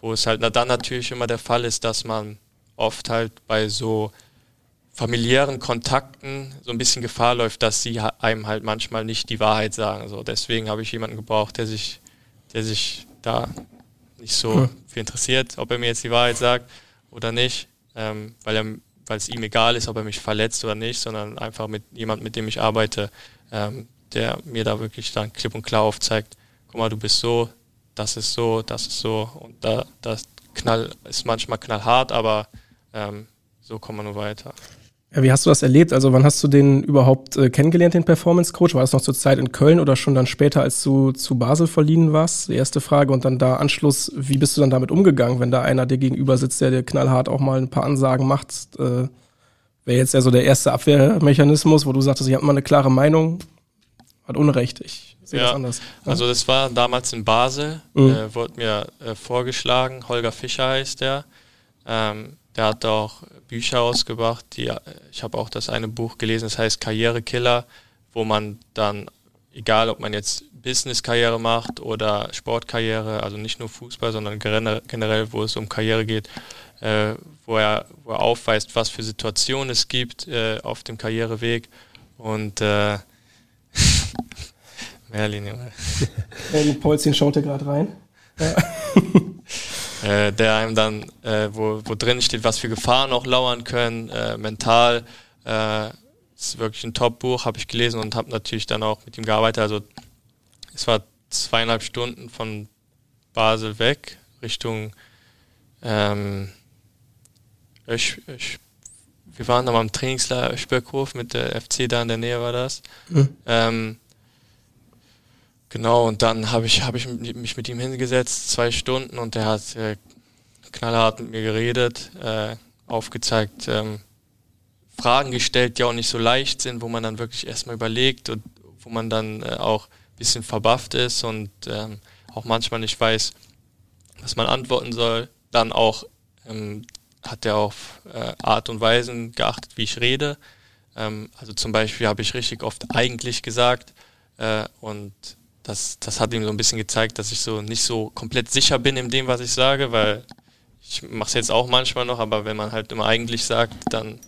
Wo es halt na, dann natürlich immer der Fall ist, dass man oft halt bei so familiären Kontakten so ein bisschen Gefahr läuft, dass sie einem halt manchmal nicht die Wahrheit sagen. So, deswegen habe ich jemanden gebraucht, der sich, der sich da nicht so viel interessiert, ob er mir jetzt die Wahrheit sagt oder nicht, ähm, weil er weil es ihm egal ist, ob er mich verletzt oder nicht, sondern einfach mit jemand, mit dem ich arbeite, ähm, der mir da wirklich dann klipp und klar aufzeigt, guck mal, du bist so, das ist so, das ist so und da das Knall ist manchmal knallhart, aber ähm, so kommen wir nur weiter. Ja, wie hast du das erlebt? Also wann hast du den überhaupt äh, kennengelernt, den Performance Coach? War das noch zur Zeit in Köln oder schon dann später, als du zu Basel verliehen warst? Die erste Frage. Und dann da Anschluss, wie bist du dann damit umgegangen, wenn da einer dir gegenüber sitzt, der dir knallhart auch mal ein paar Ansagen macht? Äh, Wäre jetzt ja so der erste Abwehrmechanismus, wo du sagtest, ich habe mal eine klare Meinung, hat Unrecht. Ich sehe ja, das anders. Ja. Also das war damals in Basel, mhm. äh, wurde mir äh, vorgeschlagen, Holger Fischer heißt der. Ähm, der hat auch Bücher ausgebracht. Die, äh, ich habe auch das eine Buch gelesen, das heißt Karrierekiller, wo man dann, egal ob man jetzt Business-Karriere macht oder Sportkarriere, also nicht nur Fußball, sondern generell, wo es um Karriere geht, äh, wo, er, wo er aufweist, was für Situationen es gibt äh, auf dem Karriereweg. Und äh, Merlin, Junge. Polzin schaut ja gerade rein. Ja. äh, der einem dann, äh, wo, wo drin steht, was für Gefahren auch lauern können, äh, mental. Äh, ist wirklich ein Top-Buch, habe ich gelesen und habe natürlich dann auch mit ihm gearbeitet. Also es war zweieinhalb Stunden von Basel weg, Richtung ähm, Ösch, Ösch, wir waren dann am Trainingslager Öschberghof mit der FC da in der Nähe war das. Mhm. Ähm, Genau, und dann habe ich, hab ich mich mit ihm hingesetzt, zwei Stunden, und er hat äh, knallhart mit mir geredet, äh, aufgezeigt, ähm, Fragen gestellt, die auch nicht so leicht sind, wo man dann wirklich erstmal überlegt und wo man dann äh, auch ein bisschen verbafft ist und ähm, auch manchmal nicht weiß, was man antworten soll. Dann auch ähm, hat er auf äh, Art und Weisen geachtet, wie ich rede. Ähm, also zum Beispiel habe ich richtig oft eigentlich gesagt äh, und das, das hat ihm so ein bisschen gezeigt, dass ich so nicht so komplett sicher bin in dem, was ich sage, weil ich mache es jetzt auch manchmal noch, aber wenn man halt immer eigentlich sagt, dann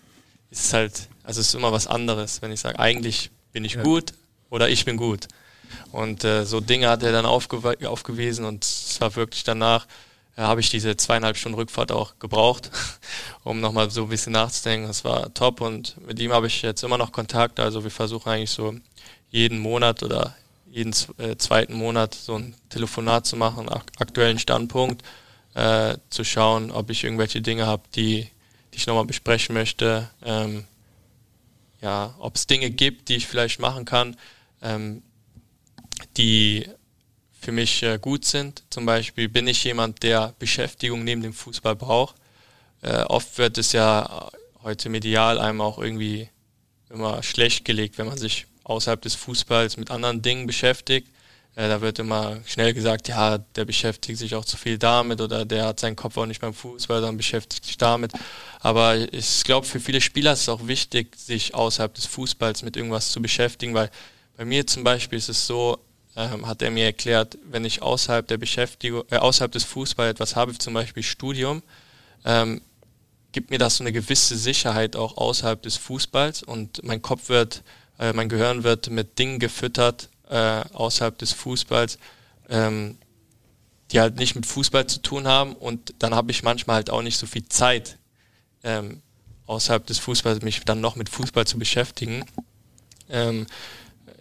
ist es halt, also es ist immer was anderes, wenn ich sage, eigentlich bin ich ja. gut oder ich bin gut. Und äh, so Dinge hat er dann aufgew aufgewiesen und es war wirklich danach, habe ich diese zweieinhalb Stunden Rückfahrt auch gebraucht, um nochmal so ein bisschen nachzudenken. Das war top und mit ihm habe ich jetzt immer noch Kontakt. Also wir versuchen eigentlich so jeden Monat oder jeden äh, zweiten Monat so ein Telefonat zu machen, aktuellen Standpunkt, äh, zu schauen, ob ich irgendwelche Dinge habe, die, die ich nochmal besprechen möchte. Ähm, ja, ob es Dinge gibt, die ich vielleicht machen kann, ähm, die für mich äh, gut sind. Zum Beispiel bin ich jemand, der Beschäftigung neben dem Fußball braucht. Äh, oft wird es ja heute medial einem auch irgendwie immer schlecht gelegt, wenn man sich außerhalb des Fußballs mit anderen Dingen beschäftigt. Äh, da wird immer schnell gesagt, ja, der beschäftigt sich auch zu viel damit oder der hat seinen Kopf auch nicht beim Fußball, sondern beschäftigt sich damit. Aber ich glaube, für viele Spieler ist es auch wichtig, sich außerhalb des Fußballs mit irgendwas zu beschäftigen, weil bei mir zum Beispiel ist es so, ähm, hat er mir erklärt, wenn ich außerhalb der Beschäftigung, äh, außerhalb des Fußballs etwas habe, zum Beispiel Studium, ähm, gibt mir das so eine gewisse Sicherheit auch außerhalb des Fußballs und mein Kopf wird äh, mein Gehirn wird mit Dingen gefüttert äh, außerhalb des Fußballs, ähm, die halt nicht mit Fußball zu tun haben. Und dann habe ich manchmal halt auch nicht so viel Zeit, ähm, außerhalb des Fußballs mich dann noch mit Fußball zu beschäftigen. Ähm,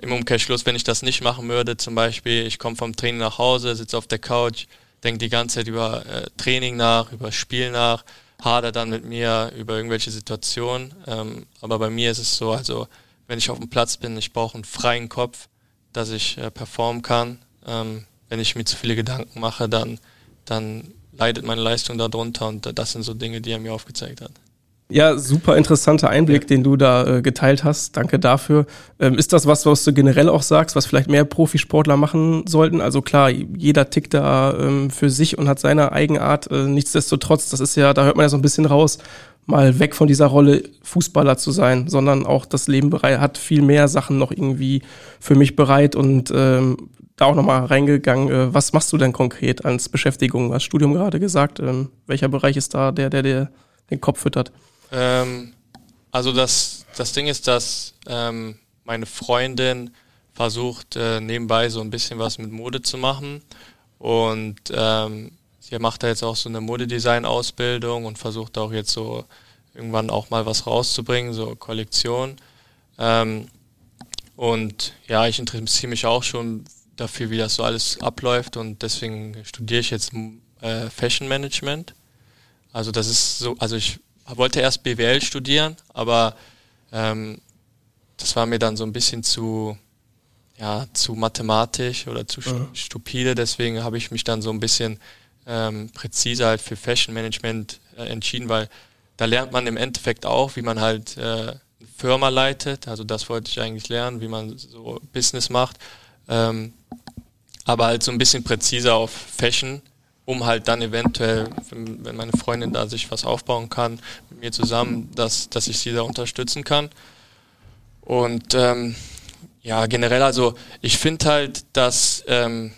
Im Umkehrschluss, wenn ich das nicht machen würde, zum Beispiel, ich komme vom Training nach Hause, sitze auf der Couch, denke die ganze Zeit über äh, Training nach, über Spiel nach, hader dann mit mir über irgendwelche Situationen. Ähm, aber bei mir ist es so, also wenn ich auf dem Platz bin, ich brauche einen freien Kopf, dass ich äh, performen kann. Ähm, wenn ich mir zu viele Gedanken mache, dann, dann leidet meine Leistung darunter und das sind so Dinge, die er mir aufgezeigt hat. Ja, super interessanter Einblick, ja. den du da äh, geteilt hast. Danke dafür. Ähm, ist das was, was du generell auch sagst, was vielleicht mehr Profisportler machen sollten? Also klar, jeder tickt da ähm, für sich und hat seine Eigenart. Äh, nichtsdestotrotz, das ist ja, da hört man ja so ein bisschen raus, mal weg von dieser Rolle Fußballer zu sein, sondern auch das Leben bereit, hat viel mehr Sachen noch irgendwie für mich bereit und ähm, da auch nochmal reingegangen. Äh, was machst du denn konkret als Beschäftigung? Als Studium gerade gesagt, ähm, welcher Bereich ist da der, der dir den Kopf füttert? Ähm, also das, das Ding ist, dass ähm, meine Freundin versucht äh, nebenbei so ein bisschen was mit Mode zu machen und ähm, sie macht da jetzt auch so eine Modedesign-Ausbildung und versucht auch jetzt so irgendwann auch mal was rauszubringen, so Kollektion. Ähm, und ja, ich interessiere mich auch schon dafür, wie das so alles abläuft und deswegen studiere ich jetzt äh, Fashion Management. Also das ist so, also ich wollte erst BWL studieren, aber ähm, das war mir dann so ein bisschen zu, ja, zu mathematisch oder zu ja. stupide. Deswegen habe ich mich dann so ein bisschen ähm, präziser halt für Fashion Management äh, entschieden, weil da lernt man im Endeffekt auch, wie man halt äh, eine Firma leitet. Also das wollte ich eigentlich lernen, wie man so Business macht. Ähm, aber halt so ein bisschen präziser auf Fashion um halt dann eventuell, wenn, meine Freundin da sich was aufbauen kann, mit mir zusammen, dass, dass ich sie da unterstützen kann. Und ähm, ja, generell, also ich finde halt, dass ähm,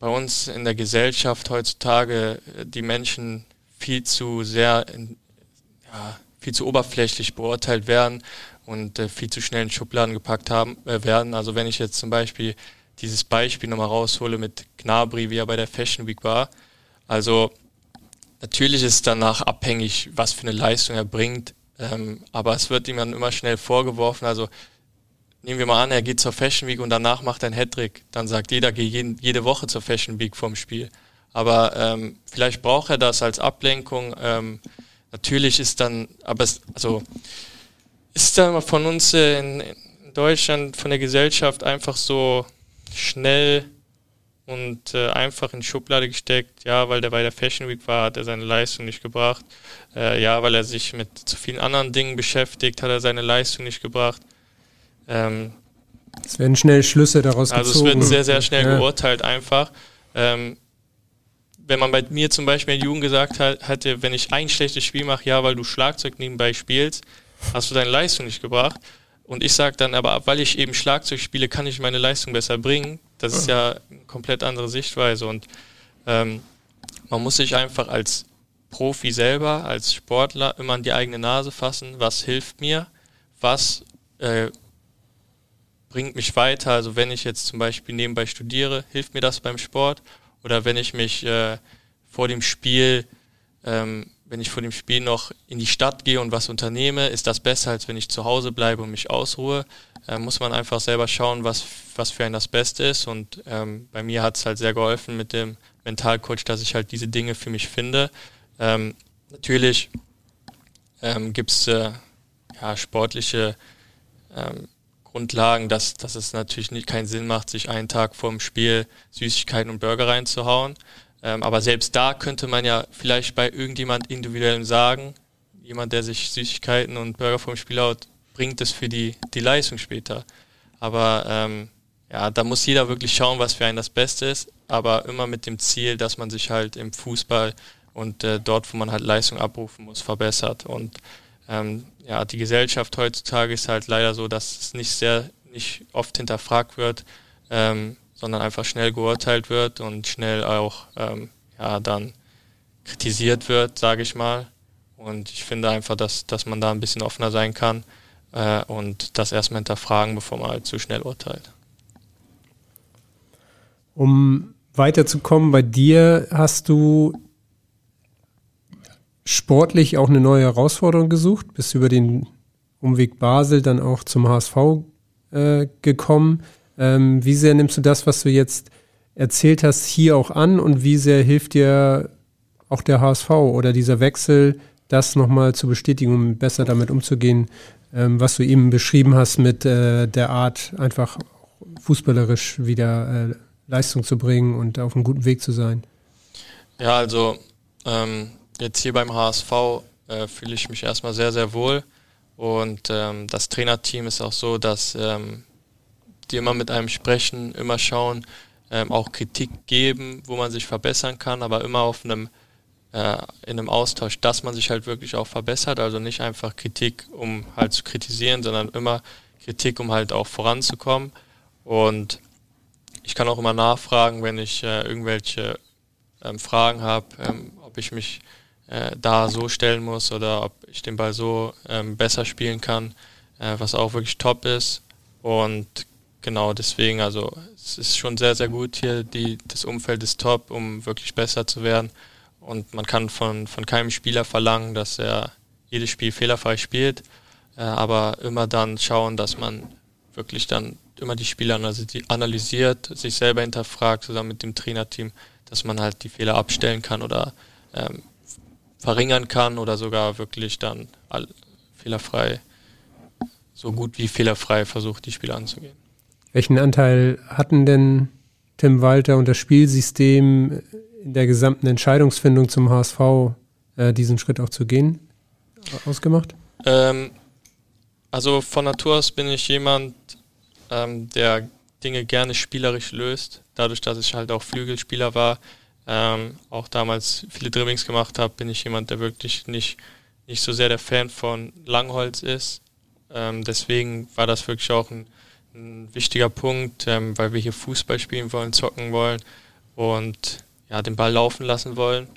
bei uns in der Gesellschaft heutzutage äh, die Menschen viel zu sehr, ja, viel zu oberflächlich beurteilt werden und äh, viel zu schnell in Schubladen gepackt haben äh, werden. Also wenn ich jetzt zum Beispiel dieses Beispiel nochmal raushole mit Gnabry, wie er bei der Fashion Week war, also natürlich ist danach abhängig, was für eine Leistung er bringt, ähm, aber es wird ihm dann immer schnell vorgeworfen. Also nehmen wir mal an, er geht zur Fashion Week und danach macht er einen Hattrick. Dann sagt jeder, geh jede Woche zur Fashion Week vorm Spiel. Aber ähm, vielleicht braucht er das als Ablenkung. Ähm, natürlich ist dann, aber es, also ist dann von uns in, in Deutschland, von der Gesellschaft einfach so schnell und äh, einfach in Schublade gesteckt. Ja, weil der bei der Fashion Week war, hat er seine Leistung nicht gebracht. Äh, ja, weil er sich mit zu vielen anderen Dingen beschäftigt, hat er seine Leistung nicht gebracht. Ähm, es werden schnell Schlüsse daraus also gezogen. Also es wird sehr, sehr schnell ja. geurteilt einfach. Ähm, wenn man bei mir zum Beispiel in Jugend gesagt hat, hätte, wenn ich ein schlechtes Spiel mache, ja, weil du Schlagzeug nebenbei spielst, hast du deine Leistung nicht gebracht. Und ich sage dann aber, weil ich eben Schlagzeug spiele, kann ich meine Leistung besser bringen. Das ist ja. eine komplett andere Sichtweise. Und ähm, man muss sich einfach als Profi selber, als Sportler immer an die eigene Nase fassen, was hilft mir, was äh, bringt mich weiter. Also wenn ich jetzt zum Beispiel nebenbei studiere, hilft mir das beim Sport? Oder wenn ich mich äh, vor dem Spiel ähm, wenn ich vor dem Spiel noch in die Stadt gehe und was unternehme, ist das besser, als wenn ich zu Hause bleibe und mich ausruhe. Äh, muss man einfach selber schauen, was, was für einen das Beste ist. Und ähm, bei mir hat es halt sehr geholfen mit dem Mentalcoach, dass ich halt diese Dinge für mich finde. Ähm, natürlich ähm, gibt es äh, ja, sportliche ähm, Grundlagen, dass, dass es natürlich nicht keinen Sinn macht, sich einen Tag vor dem Spiel Süßigkeiten und Burger reinzuhauen. Ähm, aber selbst da könnte man ja vielleicht bei irgendjemand individuell sagen, jemand, der sich Süßigkeiten und Burger vom Spiel haut, bringt es für die, die Leistung später. Aber ähm, ja, da muss jeder wirklich schauen, was für einen das Beste ist, aber immer mit dem Ziel, dass man sich halt im Fußball und äh, dort, wo man halt Leistung abrufen muss, verbessert. Und ähm, ja, die Gesellschaft heutzutage ist halt leider so, dass es nicht sehr, nicht oft hinterfragt wird. Ähm, sondern einfach schnell geurteilt wird und schnell auch ähm, ja, dann kritisiert wird, sage ich mal. Und ich finde einfach, dass, dass man da ein bisschen offener sein kann äh, und das erstmal hinterfragen, bevor man halt zu schnell urteilt. Um weiterzukommen, bei dir hast du sportlich auch eine neue Herausforderung gesucht, bist über den Umweg Basel dann auch zum HSV äh, gekommen. Ähm, wie sehr nimmst du das, was du jetzt erzählt hast, hier auch an und wie sehr hilft dir auch der HSV oder dieser Wechsel, das nochmal zu bestätigen, um besser damit umzugehen, ähm, was du eben beschrieben hast mit äh, der Art, einfach fußballerisch wieder äh, Leistung zu bringen und auf einem guten Weg zu sein? Ja, also ähm, jetzt hier beim HSV äh, fühle ich mich erstmal sehr, sehr wohl. Und ähm, das Trainerteam ist auch so, dass ähm, die immer mit einem sprechen, immer schauen, ähm, auch Kritik geben, wo man sich verbessern kann, aber immer auf einem äh, in einem Austausch, dass man sich halt wirklich auch verbessert. Also nicht einfach Kritik, um halt zu kritisieren, sondern immer Kritik, um halt auch voranzukommen. Und ich kann auch immer nachfragen, wenn ich äh, irgendwelche ähm, Fragen habe, ähm, ob ich mich äh, da so stellen muss oder ob ich den Ball so ähm, besser spielen kann, äh, was auch wirklich top ist. Und genau deswegen, also es ist schon sehr, sehr gut hier. Die, das Umfeld ist top, um wirklich besser zu werden. Und man kann von, von keinem Spieler verlangen, dass er jedes Spiel fehlerfrei spielt, äh, aber immer dann schauen, dass man wirklich dann immer die Spieler analysiert, sich selber hinterfragt, zusammen mit dem Trainerteam, dass man halt die Fehler abstellen kann oder ähm, verringern kann oder sogar wirklich dann all, fehlerfrei, so gut wie fehlerfrei versucht, die Spiele anzugehen. Welchen Anteil hatten denn Tim Walter und das Spielsystem in der gesamten Entscheidungsfindung zum HSV äh, diesen Schritt auch zu gehen ausgemacht? Ähm, also von Natur aus bin ich jemand, ähm, der Dinge gerne spielerisch löst. Dadurch, dass ich halt auch Flügelspieler war, ähm, auch damals viele Dribblings gemacht habe, bin ich jemand, der wirklich nicht, nicht so sehr der Fan von Langholz ist. Ähm, deswegen war das wirklich auch ein, ein wichtiger Punkt, ähm, weil wir hier Fußball spielen wollen, zocken wollen und ja, den Ball laufen lassen wollen,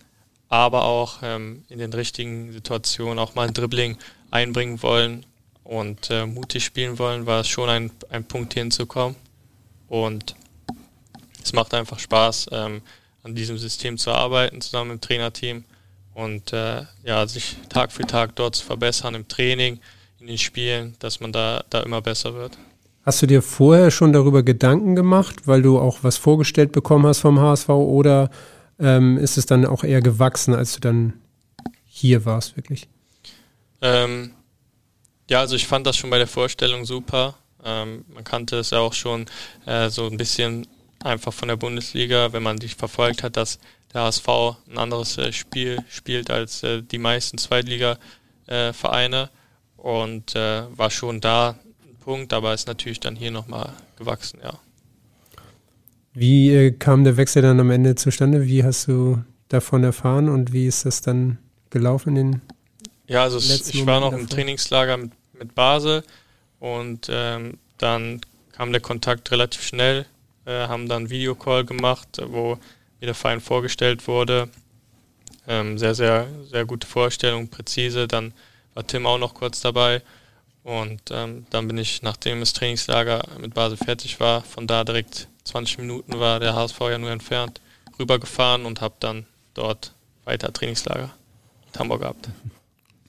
aber auch ähm, in den richtigen Situationen auch mal ein Dribbling einbringen wollen und äh, mutig spielen wollen, war es schon ein, ein Punkt hinzukommen. Und es macht einfach Spaß, ähm, an diesem System zu arbeiten, zusammen im Trainerteam und äh, ja, sich Tag für Tag dort zu verbessern im Training, in den Spielen, dass man da, da immer besser wird. Hast du dir vorher schon darüber Gedanken gemacht, weil du auch was vorgestellt bekommen hast vom HSV oder ähm, ist es dann auch eher gewachsen, als du dann hier warst, wirklich? Ähm, ja, also ich fand das schon bei der Vorstellung super. Ähm, man kannte es ja auch schon äh, so ein bisschen einfach von der Bundesliga, wenn man dich verfolgt hat, dass der HSV ein anderes äh, Spiel spielt als äh, die meisten Zweitliga-Vereine und äh, war schon da Punkt, aber ist natürlich dann hier nochmal gewachsen, ja. Wie äh, kam der Wechsel dann am Ende zustande? Wie hast du davon erfahren und wie ist das dann gelaufen in den Ja, also ich war noch im Trainingslager mit, mit Basel und ähm, dann kam der Kontakt relativ schnell, äh, haben dann Videocall gemacht, wo mir der Verein vorgestellt wurde. Ähm, sehr, sehr, sehr gute Vorstellung, präzise. Dann war Tim auch noch kurz dabei und ähm, dann bin ich, nachdem das Trainingslager mit Basel fertig war, von da direkt 20 Minuten war der HSV ja nur entfernt, rübergefahren und habe dann dort weiter Trainingslager mit Hamburg gehabt.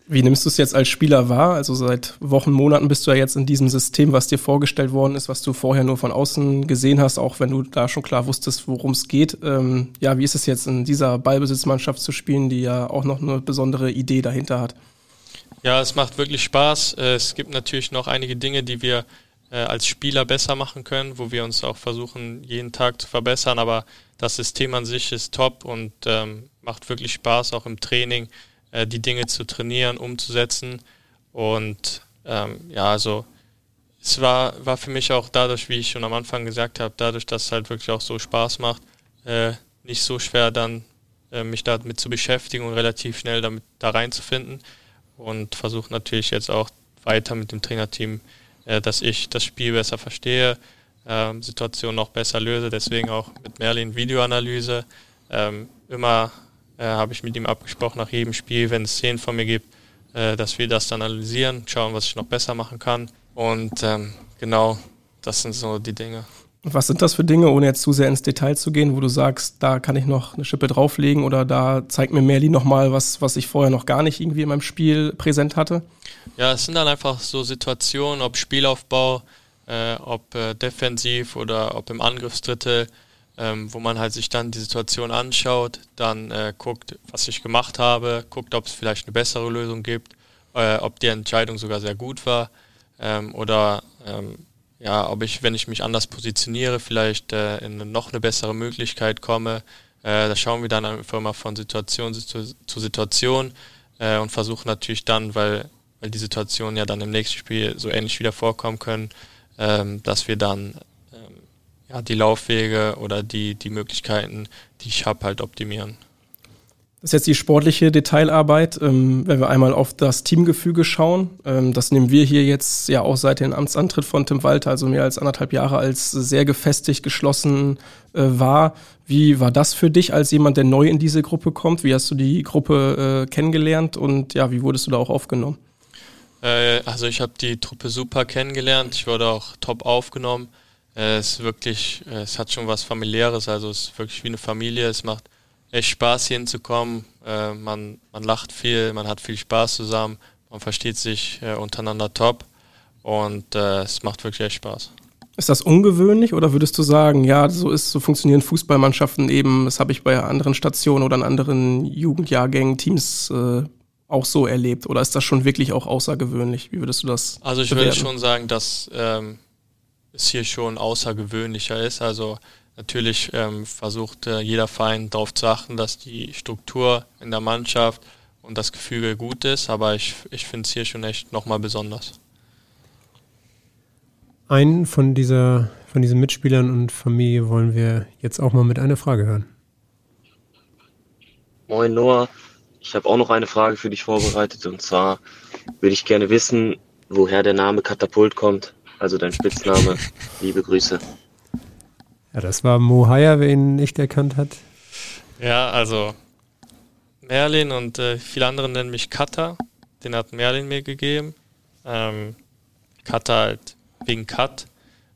Wie nimmst du es jetzt als Spieler wahr? Also seit Wochen, Monaten bist du ja jetzt in diesem System, was dir vorgestellt worden ist, was du vorher nur von außen gesehen hast, auch wenn du da schon klar wusstest, worum es geht. Ähm, ja, wie ist es jetzt in dieser Ballbesitzmannschaft zu spielen, die ja auch noch eine besondere Idee dahinter hat? Ja, es macht wirklich Spaß. Äh, es gibt natürlich noch einige Dinge, die wir äh, als Spieler besser machen können, wo wir uns auch versuchen, jeden Tag zu verbessern. Aber das System an sich ist top und ähm, macht wirklich Spaß, auch im Training äh, die Dinge zu trainieren, umzusetzen. Und ähm, ja, also es war, war für mich auch dadurch, wie ich schon am Anfang gesagt habe, dadurch, dass es halt wirklich auch so Spaß macht, äh, nicht so schwer dann äh, mich damit zu beschäftigen und relativ schnell damit da reinzufinden und versuche natürlich jetzt auch weiter mit dem Trainerteam, äh, dass ich das Spiel besser verstehe, äh, Situationen noch besser löse. Deswegen auch mit Merlin Videoanalyse. Ähm, immer äh, habe ich mit ihm abgesprochen nach jedem Spiel, wenn es Szenen von mir gibt, äh, dass wir das dann analysieren, schauen, was ich noch besser machen kann. Und ähm, genau, das sind so die Dinge. Was sind das für Dinge, ohne jetzt zu sehr ins Detail zu gehen, wo du sagst, da kann ich noch eine Schippe drauflegen oder da zeigt mir Merlin nochmal was, was ich vorher noch gar nicht irgendwie in meinem Spiel präsent hatte? Ja, es sind dann einfach so Situationen, ob Spielaufbau, äh, ob äh, defensiv oder ob im Angriffsdrittel, ähm, wo man halt sich dann die Situation anschaut, dann äh, guckt, was ich gemacht habe, guckt, ob es vielleicht eine bessere Lösung gibt, äh, ob die Entscheidung sogar sehr gut war ähm, oder ähm, ja, ob ich, wenn ich mich anders positioniere, vielleicht äh, in noch eine bessere Möglichkeit komme. Äh, da schauen wir dann einfach mal von Situation zu, zu Situation äh, und versuchen natürlich dann, weil, weil die Situationen ja dann im nächsten Spiel so ähnlich wieder vorkommen können, ähm, dass wir dann ähm, ja, die Laufwege oder die, die Möglichkeiten, die ich habe, halt optimieren. Das ist jetzt die sportliche Detailarbeit. Ähm, wenn wir einmal auf das Teamgefüge schauen, ähm, das nehmen wir hier jetzt ja auch seit dem Amtsantritt von Tim Walter, also mehr als anderthalb Jahre, als sehr gefestigt, geschlossen äh, war. Wie war das für dich als jemand, der neu in diese Gruppe kommt? Wie hast du die Gruppe äh, kennengelernt und ja, wie wurdest du da auch aufgenommen? Äh, also ich habe die Truppe super kennengelernt. Ich wurde auch top aufgenommen. Es ist wirklich, es hat schon was familiäres. Also es ist wirklich wie eine Familie. Es macht echt Spaß, hier hinzukommen. Äh, man, man lacht viel, man hat viel Spaß zusammen, man versteht sich äh, untereinander top und äh, es macht wirklich echt Spaß. Ist das ungewöhnlich oder würdest du sagen, ja, so ist, so funktionieren Fußballmannschaften eben, das habe ich bei anderen Stationen oder in anderen Jugendjahrgängen, Teams äh, auch so erlebt? Oder ist das schon wirklich auch außergewöhnlich? Wie würdest du das? Also ich bewerten? würde schon sagen, dass ähm, es hier schon außergewöhnlicher ist. Also Natürlich ähm, versucht äh, jeder Verein darauf zu achten, dass die Struktur in der Mannschaft und das Gefüge gut ist, aber ich, ich finde es hier schon echt nochmal besonders. Einen von, dieser, von diesen Mitspielern und Familie wollen wir jetzt auch mal mit einer Frage hören. Moin Noah, ich habe auch noch eine Frage für dich vorbereitet und zwar würde ich gerne wissen, woher der Name Katapult kommt, also dein Spitzname. Liebe Grüße. Ja, das war Mohaya, wer ihn nicht erkannt hat. Ja, also Merlin und äh, viele andere nennen mich Kata. Den hat Merlin mir gegeben. Ähm, Kata halt wegen Kat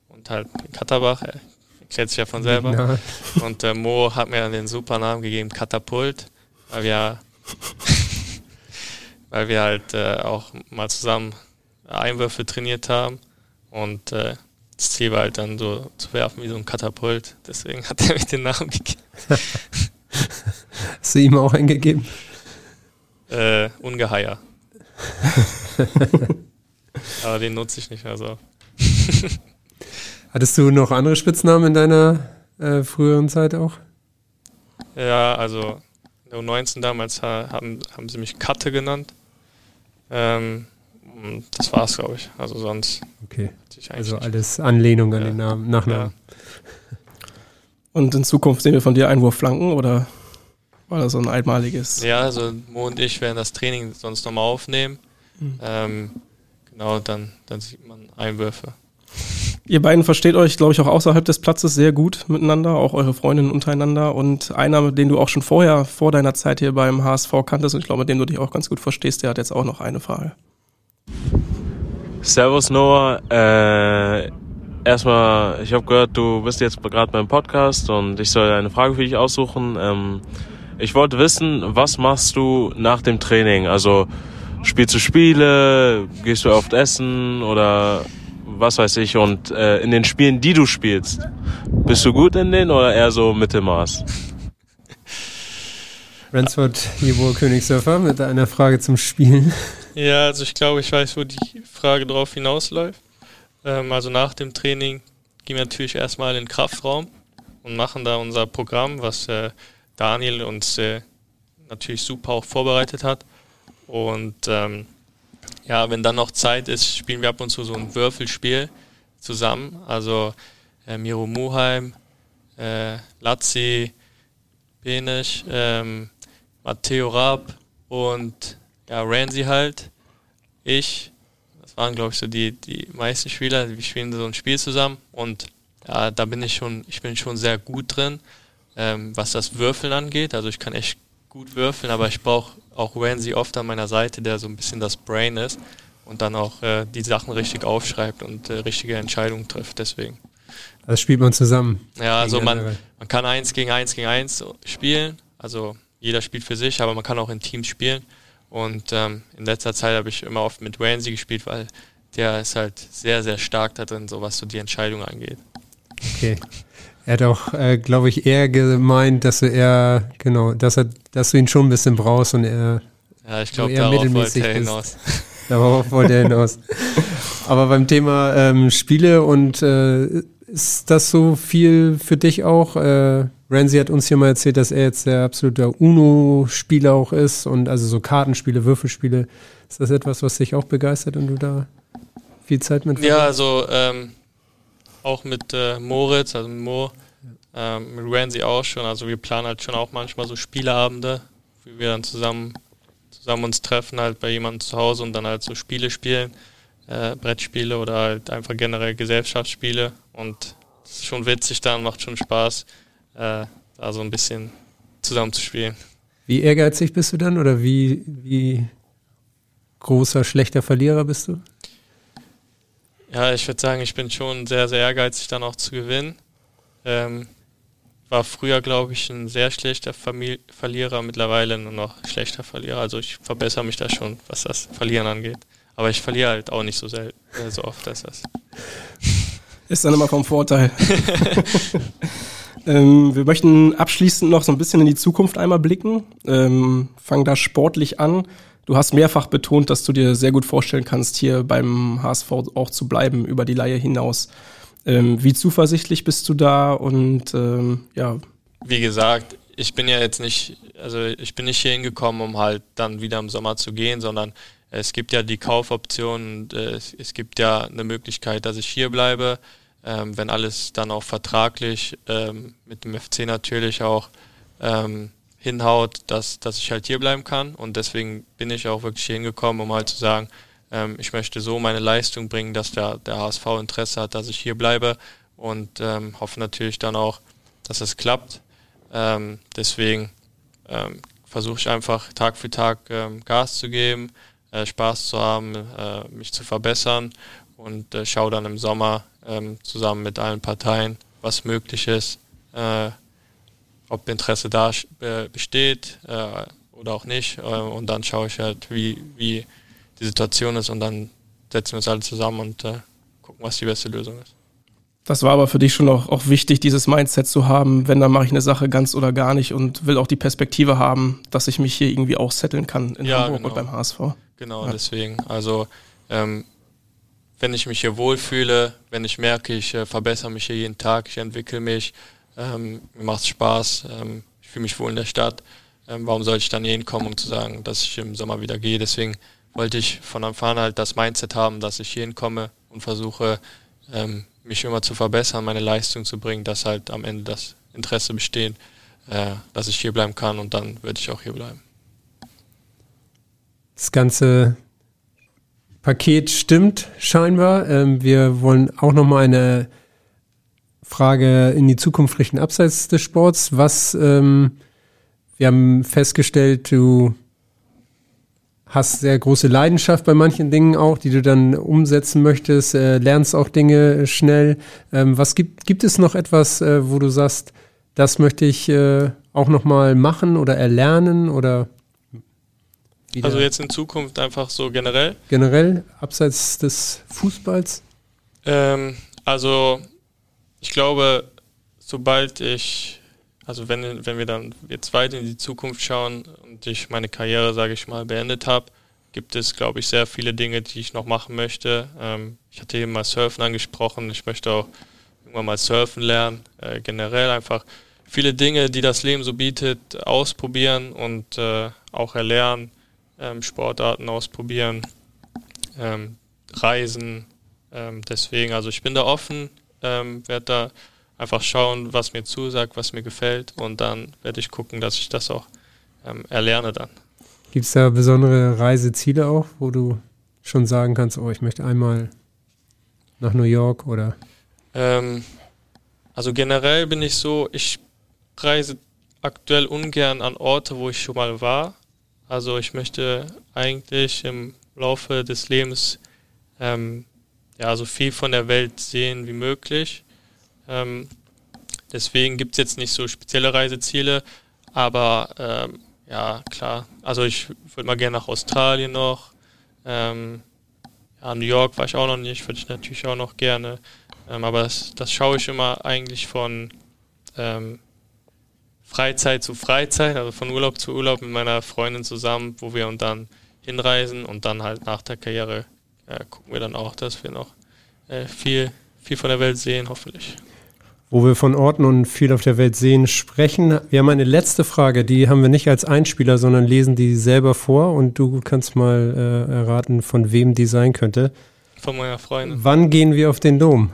und halt Katterbach. Er erklärt sich ja von selber. Ja. Und äh, Mo hat mir den super Namen gegeben, Katapult, weil wir, weil wir halt äh, auch mal zusammen Einwürfe trainiert haben. Und äh, das Ziel war halt dann so zu werfen wie so ein Katapult. Deswegen hat er mich den Namen gegeben. Hast du ihm auch eingegeben? Äh, Ungeheuer. Aber den nutze ich nicht mehr so. Hattest du noch andere Spitznamen in deiner äh, früheren Zeit auch? Ja, also in der U19 damals haben, haben sie mich Katte genannt. Ähm, das war's, glaube ich. Also sonst. Okay. Also alles Anlehnung an ja. den Namen, Nachnamen. Ja. Und in Zukunft sehen wir von dir Einwurfflanken oder war das so ein einmaliges? Ja, also Mo und ich werden das Training sonst nochmal aufnehmen. Mhm. Ähm, genau, dann, dann sieht man Einwürfe. Ihr beiden versteht euch, glaube ich, auch außerhalb des Platzes sehr gut miteinander, auch eure Freundinnen untereinander. Und einer, den du auch schon vorher, vor deiner Zeit hier beim HSV kanntest, und ich glaube, mit dem du dich auch ganz gut verstehst, der hat jetzt auch noch eine Frage. Servus Noah. Äh, erstmal, ich habe gehört, du bist jetzt gerade beim Podcast und ich soll eine Frage für dich aussuchen. Ähm, ich wollte wissen, was machst du nach dem Training? Also spielst du Spiele, gehst du oft essen oder was weiß ich? Und äh, in den Spielen, die du spielst, bist du gut in denen oder eher so Mittelmaß? Ransford Jebor Königsdörfer mit einer Frage zum Spielen. Ja, also ich glaube, ich weiß, wo die Frage drauf hinausläuft. Ähm, also nach dem Training gehen wir natürlich erstmal in den Kraftraum und machen da unser Programm, was äh, Daniel uns äh, natürlich super auch vorbereitet hat. Und ähm, ja, wenn dann noch Zeit ist, spielen wir ab und zu so ein Würfelspiel zusammen. Also äh, Miro Muheim, äh, Lazzi, Benisch, ähm, Matteo Raab und ja, Ramsey halt, ich, das waren glaube ich so die, die meisten Spieler, wir spielen so ein Spiel zusammen und ja, da bin ich schon, ich bin schon sehr gut drin, ähm, was das Würfeln angeht. Also ich kann echt gut würfeln, aber ich brauche auch Ramsey oft an meiner Seite, der so ein bisschen das Brain ist und dann auch äh, die Sachen richtig aufschreibt und äh, richtige Entscheidungen trifft. Deswegen. Das spielt man zusammen. Ja, also man, man kann eins gegen eins gegen eins spielen. Also jeder spielt für sich, aber man kann auch in Teams spielen. Und ähm, in letzter Zeit habe ich immer oft mit Ramsey gespielt, weil der ist halt sehr, sehr stark da drin, so was so die Entscheidung angeht. Okay. Er hat auch, äh, glaube ich, eher gemeint, dass du eher, genau, dass, er, dass du ihn schon ein bisschen brauchst und er ja, ich glaube, darauf wollte er hinaus. Darauf wollte er hinaus. Aber beim Thema ähm, Spiele und äh, ist das so viel für dich auch? Äh, Ramsey hat uns hier mal erzählt, dass er jetzt der absolute UNO-Spieler auch ist und also so Kartenspiele, Würfelspiele. Ist das etwas, was dich auch begeistert und du da viel Zeit mit Ja, also ähm, auch mit äh, Moritz, also mit Mo, ähm, mit Ramsey auch schon. Also wir planen halt schon auch manchmal so Spieleabende, wie wir dann zusammen, zusammen uns treffen, halt bei jemandem zu Hause und dann halt so Spiele spielen, äh, Brettspiele oder halt einfach generell Gesellschaftsspiele. Und es ist schon witzig dann, macht schon Spaß, äh, da so ein bisschen zusammen zu spielen. Wie ehrgeizig bist du dann oder wie, wie großer, schlechter Verlierer bist du? Ja, ich würde sagen, ich bin schon sehr, sehr ehrgeizig, dann auch zu gewinnen. Ähm, war früher, glaube ich, ein sehr schlechter Famili Verlierer, mittlerweile nur noch schlechter Verlierer. Also ich verbessere mich da schon, was das Verlieren angeht. Aber ich verliere halt auch nicht so selten, äh, so oft als das. Ist dann immer vom Vorteil. ähm, wir möchten abschließend noch so ein bisschen in die Zukunft einmal blicken. Ähm, fangen da sportlich an. Du hast mehrfach betont, dass du dir sehr gut vorstellen kannst, hier beim HSV auch zu bleiben, über die Laie hinaus. Ähm, wie zuversichtlich bist du da und ähm, ja? Wie gesagt, ich bin ja jetzt nicht, also ich bin nicht hier hingekommen, um halt dann wieder im Sommer zu gehen, sondern es gibt ja die Kaufoption und äh, es, es, gibt ja eine Möglichkeit, dass ich hier bleibe, ähm, wenn alles dann auch vertraglich ähm, mit dem FC natürlich auch ähm, hinhaut, dass, dass ich halt hier bleiben kann. Und deswegen bin ich auch wirklich hier hingekommen, um halt zu sagen, ähm, ich möchte so meine Leistung bringen, dass der, der HSV Interesse hat, dass ich hier bleibe und ähm, hoffe natürlich dann auch, dass es klappt. Ähm, deswegen versuche ich einfach Tag für Tag Gas zu geben, äh, Spaß zu haben, äh, mich zu verbessern und äh, schaue dann im Sommer ähm, zusammen mit allen Parteien, was möglich ist, äh, ob Interesse da äh, besteht äh, oder auch nicht. Äh, und dann schaue ich halt, wie, wie die Situation ist und dann setzen wir uns alle zusammen und äh, gucken, was die beste Lösung ist. Das war aber für dich schon auch, auch wichtig, dieses Mindset zu haben, wenn dann mache ich eine Sache ganz oder gar nicht und will auch die Perspektive haben, dass ich mich hier irgendwie auch setteln kann in ja, Hamburg genau. und beim HSV. Genau, ja. deswegen. Also ähm, wenn ich mich hier wohlfühle, wenn ich merke, ich äh, verbessere mich hier jeden Tag, ich entwickle mich, ähm, mir macht es Spaß, ähm, ich fühle mich wohl in der Stadt. Ähm, warum sollte ich dann hier hinkommen, um zu sagen, dass ich im Sommer wieder gehe? Deswegen wollte ich von Anfang an halt das Mindset haben, dass ich hier hinkomme und versuche, ähm, mich immer zu verbessern, meine Leistung zu bringen, dass halt am Ende das Interesse besteht, äh, dass ich hier bleiben kann und dann würde ich auch hier bleiben. Das ganze Paket stimmt scheinbar. Ähm, wir wollen auch noch mal eine Frage in die Zukunft richten, abseits des Sports. Was, ähm, wir haben festgestellt, du hast sehr große Leidenschaft bei manchen Dingen auch, die du dann umsetzen möchtest, äh, lernst auch Dinge schnell. Ähm, was gibt, gibt es noch etwas, äh, wo du sagst, das möchte ich äh, auch nochmal machen oder erlernen oder wieder? Also jetzt in Zukunft einfach so generell? Generell, abseits des Fußballs? Ähm, also ich glaube, sobald ich, also wenn, wenn wir dann jetzt weit in die Zukunft schauen und ich meine Karriere, sage ich mal, beendet habe, gibt es, glaube ich, sehr viele Dinge, die ich noch machen möchte. Ähm, ich hatte eben mal Surfen angesprochen. Ich möchte auch irgendwann mal surfen lernen. Äh, generell einfach viele Dinge, die das Leben so bietet, ausprobieren und äh, auch erlernen. Ähm, Sportarten ausprobieren, ähm, Reisen. Ähm, deswegen, also ich bin da offen ähm, werde da einfach schauen, was mir zusagt, was mir gefällt und dann werde ich gucken, dass ich das auch ähm, erlerne dann. Gibt es da besondere Reiseziele auch, wo du schon sagen kannst, oh, ich möchte einmal nach New York oder? Also generell bin ich so, ich reise aktuell ungern an Orte, wo ich schon mal war. Also ich möchte eigentlich im Laufe des Lebens ähm, ja, so viel von der Welt sehen wie möglich. Ähm, deswegen gibt es jetzt nicht so spezielle Reiseziele, aber ähm, ja, klar. Also ich würde mal gerne nach Australien noch. Ähm, ja, New York war ich auch noch nicht, würde ich natürlich auch noch gerne. Ähm, aber das, das schaue ich immer eigentlich von ähm, Freizeit zu Freizeit, also von Urlaub zu Urlaub mit meiner Freundin zusammen, wo wir uns dann hinreisen und dann halt nach der Karriere äh, gucken wir dann auch, dass wir noch äh, viel, viel von der Welt sehen, hoffentlich. Wo wir von Orten und viel auf der Welt sehen sprechen. Wir haben eine letzte Frage, die haben wir nicht als Einspieler, sondern lesen die selber vor und du kannst mal äh, erraten, von wem die sein könnte. Von meiner Freundin. Wann gehen wir auf den Dom?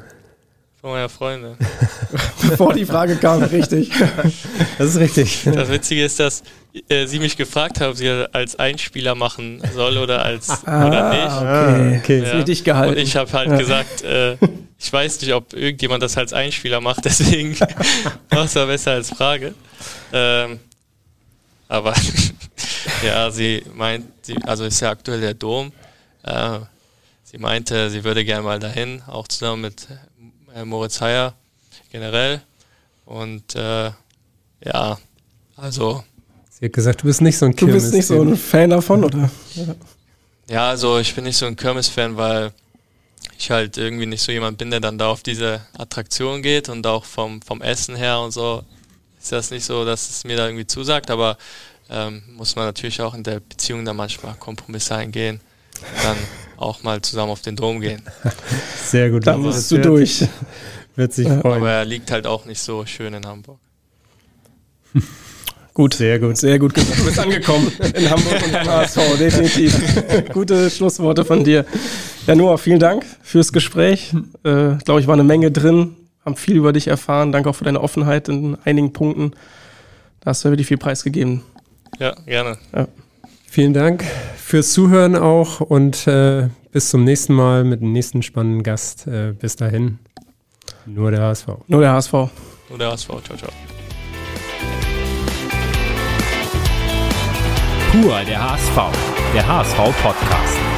Von meiner Freundin. Bevor die Frage kam, richtig. Das ist richtig. Das Witzige ist, dass äh, sie mich gefragt hat, ob sie als Einspieler machen soll oder als Ah, oder nicht. okay. okay. Ist richtig gehalten. Und ich habe halt Ja. gesagt, äh, ich weiß nicht, ob irgendjemand das als Einspieler macht, deswegen war es ja besser als Frage. Ähm, aber ja, sie meint, sie, also ist ja aktuell der Dom. Äh, sie meinte, sie würde gerne mal dahin, auch zusammen mit äh, Moritz Heyer generell. Und äh, ja, also Sie hat gesagt, du bist nicht so ein Du bist nicht so ein Fan davon, oder? Ja, also ich bin nicht so ein Kirmes-Fan, weil ich halt irgendwie nicht so jemand bin, der dann da auf diese Attraktion geht und auch vom, vom Essen her und so ist das nicht so, dass es mir da irgendwie zusagt, aber ähm, muss man natürlich auch in der Beziehung dann manchmal Kompromisse eingehen dann auch mal zusammen auf den Dom gehen. Sehr gut. Dann Das bist du durch. Wird sich Ja. freuen. Aber er liegt halt auch nicht so schön in Hamburg. Gut. Sehr gut. Sehr gut gesagt. Du bist angekommen in Hamburg und beim HSV, definitiv. Gute Schlussworte von dir. Ja, Noah, vielen Dank fürs Gespräch. Äh, Glaube ich, war eine Menge drin, haben viel über dich erfahren. Danke auch für deine Offenheit in einigen Punkten. Da hast du wirklich viel preisgegeben. Ja, gerne. Vielen Dank fürs Zuhören auch und äh, bis zum nächsten Mal mit dem nächsten spannenden Gast. Äh, bis dahin, nur der HSV. Nur der HSV. Nur der HSV. Ciao, ciao. Pur der HSV, der HSV Podcast.